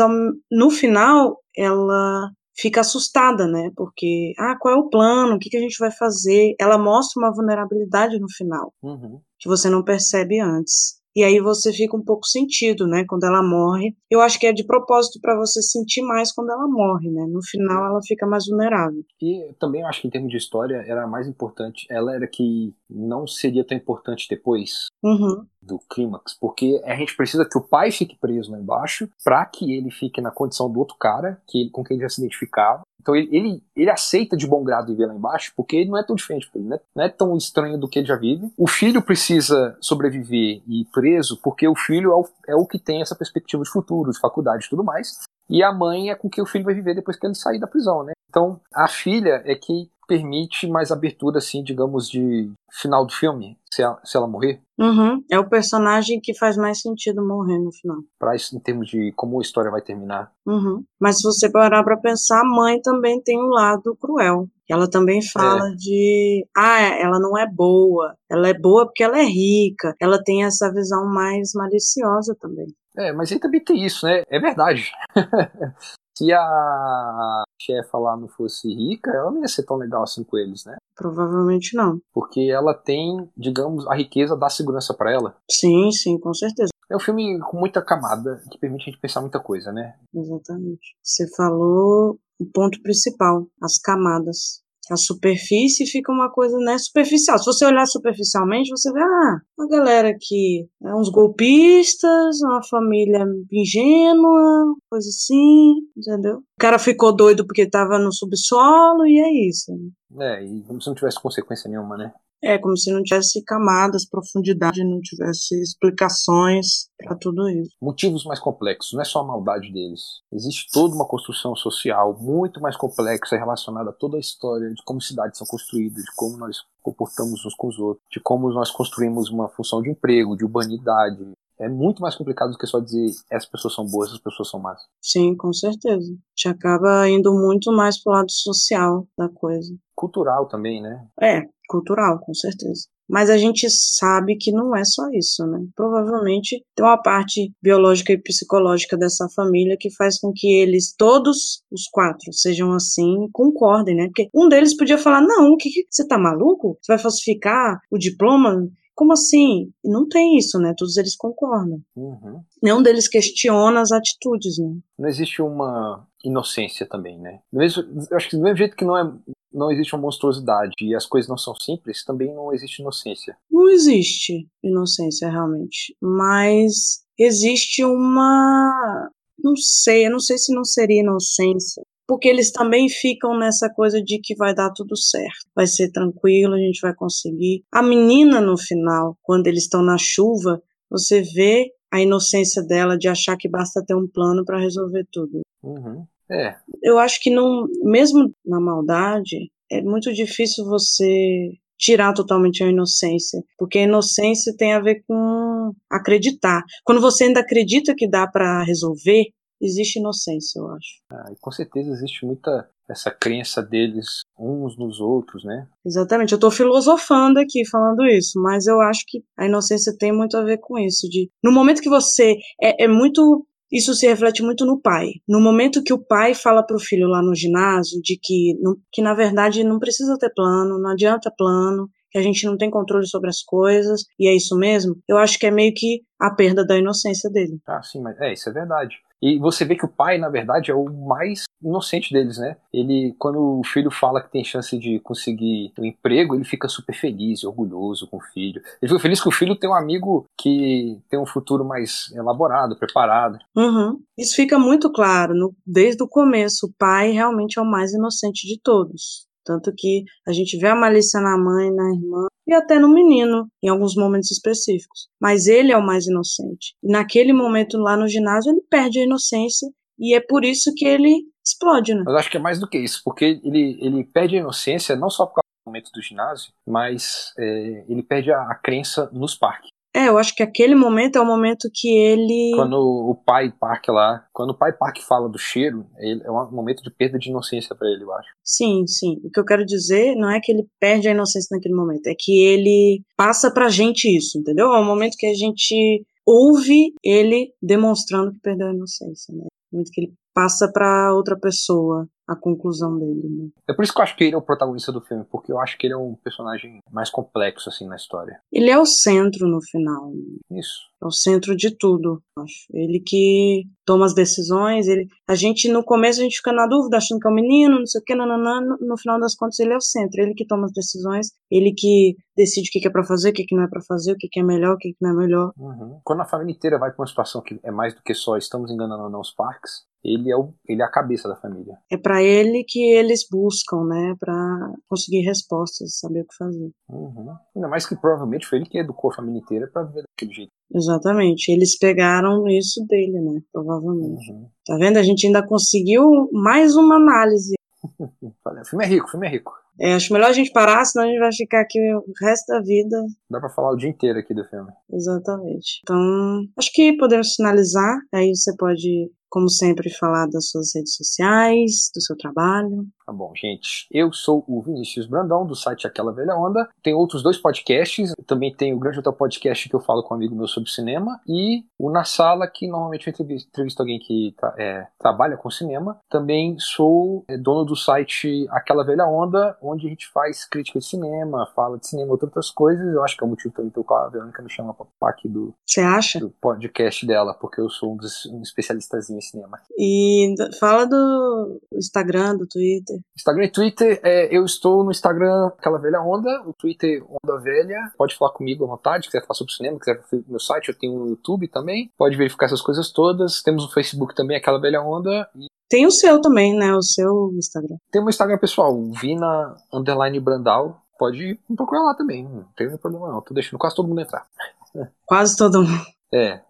no final ela fica assustada, né? Porque, ah, qual é o plano? O que, que a gente vai fazer? Ela mostra uma vulnerabilidade no final, uhum. que você não percebe antes. E aí você fica um pouco sentido, né, quando ela morre. Eu acho que é de propósito para você sentir mais quando ela morre, né? No final ela fica mais vulnerável. E também eu acho que em termos de história era mais importante, ela era que não seria tão importante depois uhum. Do clímax, porque a gente precisa que o pai fique preso lá embaixo para que ele fique na condição do outro cara, que ele, com quem ele já se identificava. Então ele, ele, ele, aceita de bom grado viver lá embaixo, porque ele não é tão diferente, ele não é, não é tão estranho do que ele já vive. O filho precisa sobreviver e ir preso, porque o filho é o, é o que tem essa perspectiva de futuro, de faculdade e tudo mais. E a mãe é com que o filho vai viver depois que ele sair da prisão, né? Então a filha é que permite mais abertura, assim, digamos, de final do filme, se ela, se ela morrer. Uhum. É o personagem que faz mais sentido morrer no final. Pra isso, em termos de como a história vai terminar. Uhum. Mas se você parar pra pensar, a mãe também tem um lado cruel. Ela também fala é. de, ah, ela não é boa. Ela é boa porque ela é rica. Ela tem essa visão mais maliciosa também. É, mas aí também tem isso, né? É verdade. se a chefa lá não fosse rica, ela não ia ser tão legal assim com eles, né? Provavelmente não. Porque ela tem, digamos, a riqueza da segurança para ela. Sim, sim, com certeza. É um filme com muita camada, que permite a gente pensar muita coisa, né? Exatamente. Você falou o ponto principal, as camadas a superfície fica uma coisa né, superficial. Se você olhar superficialmente, você vê ah, uma galera que é uns golpistas, uma família ingênua, coisa assim, entendeu? O cara ficou doido porque estava no subsolo e é isso. É, e como se não tivesse consequência nenhuma, né? É, como se não tivesse camadas, profundidade, não tivesse explicações para tudo isso. Motivos mais complexos, não é só a maldade deles. Existe toda uma construção social muito mais complexa relacionada a toda a história de como cidades são construídas, de como nós comportamos uns com os outros, de como nós construímos uma função de emprego, de urbanidade, é muito mais complicado do que só dizer essas pessoas são boas, essas pessoas são más. Sim, com certeza. A gente acaba indo muito mais pro lado social da coisa. Cultural também, né? É, cultural, com certeza. Mas a gente sabe que não é só isso, né? Provavelmente tem uma parte biológica e psicológica dessa família que faz com que eles, todos os quatro, sejam assim e concordem, né? Porque um deles podia falar: não, o que, que você tá maluco? Você vai falsificar o diploma? Como assim? Não tem isso, né? Todos eles concordam. Uhum. Nenhum deles questiona as atitudes, né? Não existe uma inocência também, né? Mesmo, eu acho que do mesmo jeito que não é não existe uma monstruosidade e as coisas não são simples, também não existe inocência. Não existe inocência realmente, mas existe uma, não sei, eu não sei se não seria inocência, porque eles também ficam nessa coisa de que vai dar tudo certo, vai ser tranquilo, a gente vai conseguir. A menina no final, quando eles estão na chuva, você vê a inocência dela de achar que basta ter um plano para resolver tudo. Uhum. É. Eu acho que não, mesmo na maldade, é muito difícil você tirar totalmente a inocência, porque a inocência tem a ver com acreditar. Quando você ainda acredita que dá para resolver, existe inocência, eu acho. Ah, com certeza existe muita essa crença deles uns nos outros, né? Exatamente. Eu estou filosofando aqui falando isso, mas eu acho que a inocência tem muito a ver com isso. De no momento que você é, é muito isso se reflete muito no pai. No momento que o pai fala para o filho lá no ginásio de que, que na verdade não precisa ter plano, não adianta plano, que a gente não tem controle sobre as coisas, e é isso mesmo, eu acho que é meio que a perda da inocência dele. Ah, sim, mas é, isso é verdade. E você vê que o pai, na verdade, é o mais inocente deles, né? Ele, quando o filho fala que tem chance de conseguir um emprego, ele fica super feliz, orgulhoso com o filho. Ele fica feliz que o filho tem um amigo que tem um futuro mais elaborado, preparado. Uhum. Isso fica muito claro no, desde o começo. O pai realmente é o mais inocente de todos. Tanto que a gente vê a malícia na mãe, na irmã e até no menino, em alguns momentos específicos. Mas ele é o mais inocente. E naquele momento lá no ginásio, ele perde a inocência e é por isso que ele explode, né? Mas acho que é mais do que isso, porque ele, ele perde a inocência não só por causa do momento do ginásio, mas é, ele perde a, a crença nos parques. É, eu acho que aquele momento é o momento que ele. Quando o pai Park lá, quando o pai Park fala do cheiro, ele, é um momento de perda de inocência para ele, eu acho. Sim, sim. O que eu quero dizer não é que ele perde a inocência naquele momento, é que ele passa pra gente isso, entendeu? É o momento que a gente ouve ele demonstrando que perdeu a inocência, né? O momento que ele passa para outra pessoa a conclusão dele. Né? É por isso que eu acho que ele é o protagonista do filme, porque eu acho que ele é um personagem mais complexo assim na história. Ele é o centro no final. Né? Isso. É o centro de tudo, acho. Ele que toma as decisões, ele a gente no começo a gente fica na dúvida, achando que é o um menino, não sei o que, nananã, no, no final das contas ele é o centro, ele que toma as decisões, ele que decide o que é para fazer, o que não é para fazer, o que é melhor, o que não é melhor. Uhum. Quando a família inteira vai para uma situação que é mais do que só estamos enganando ou não os parques, ele é, o, ele é a cabeça da família. É para ele que eles buscam, né, para conseguir respostas, saber o que fazer. Uhum. Ainda mais que provavelmente foi ele que educou a família inteira para viver daquele jeito. Exatamente. Eles pegaram isso dele, né, provavelmente. Uhum. Tá vendo? A gente ainda conseguiu mais uma análise. o filme é rico, o filme é rico. É, acho melhor a gente parar, senão a gente vai ficar aqui o resto da vida. Dá pra falar o dia inteiro aqui do filme. Exatamente. Então, acho que podemos finalizar. Aí você pode como sempre, falar das suas redes sociais, do seu trabalho. Tá bom, gente. Eu sou o Vinícius Brandão, do site Aquela Velha Onda. Tem outros dois podcasts. Também tem o Grande Hotel Podcast, que eu falo com um amigo meu sobre cinema. E o Na Sala, que normalmente eu entrevisto alguém que é, trabalha com cinema. Também sou é, dono do site Aquela Velha Onda, onde a gente faz crítica de cinema, fala de cinema, outras coisas. Eu acho que é o motivo também pelo qual a Verônica me chama pra participar aqui do, do podcast dela, porque eu sou um dos um especialistazinho cinema. E fala do Instagram, do Twitter. Instagram e Twitter, é, eu estou no Instagram Aquela Velha Onda, o Twitter Onda Velha. Pode falar comigo à vontade, quiser falar sobre cinema, quiser falar meu site, eu tenho no YouTube também. Pode verificar essas coisas todas. Temos no Facebook também, Aquela Velha Onda. E... Tem o seu também, né? O seu Instagram. Tem o meu Instagram pessoal, Vina Underline Brandal. Pode me procurar lá também, não tem problema não. Tô deixando quase todo mundo entrar. Quase todo mundo. É.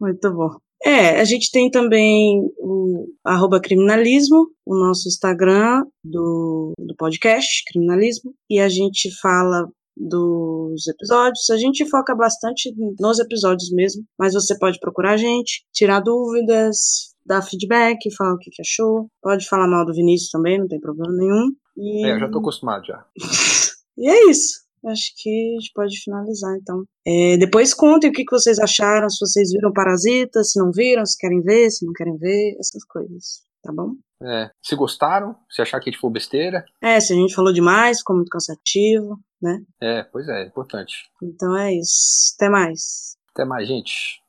Muito bom. É, a gente tem também o arroba criminalismo, o nosso Instagram do, do podcast, criminalismo, e a gente fala dos episódios. A gente foca bastante nos episódios mesmo, mas você pode procurar a gente, tirar dúvidas, dar feedback, falar o que, que achou. Pode falar mal do Vinícius também, não tem problema nenhum. E... É, eu já tô acostumado já. e é isso acho que a gente pode finalizar, então. É, depois contem o que, que vocês acharam, se vocês viram Parasita, se não viram, se querem ver, se não querem ver, essas coisas, tá bom? É, se gostaram, se achar que a gente foi besteira. É, se a gente falou demais, ficou muito cansativo, né? É, pois é, é importante. Então é isso. Até mais. Até mais, gente.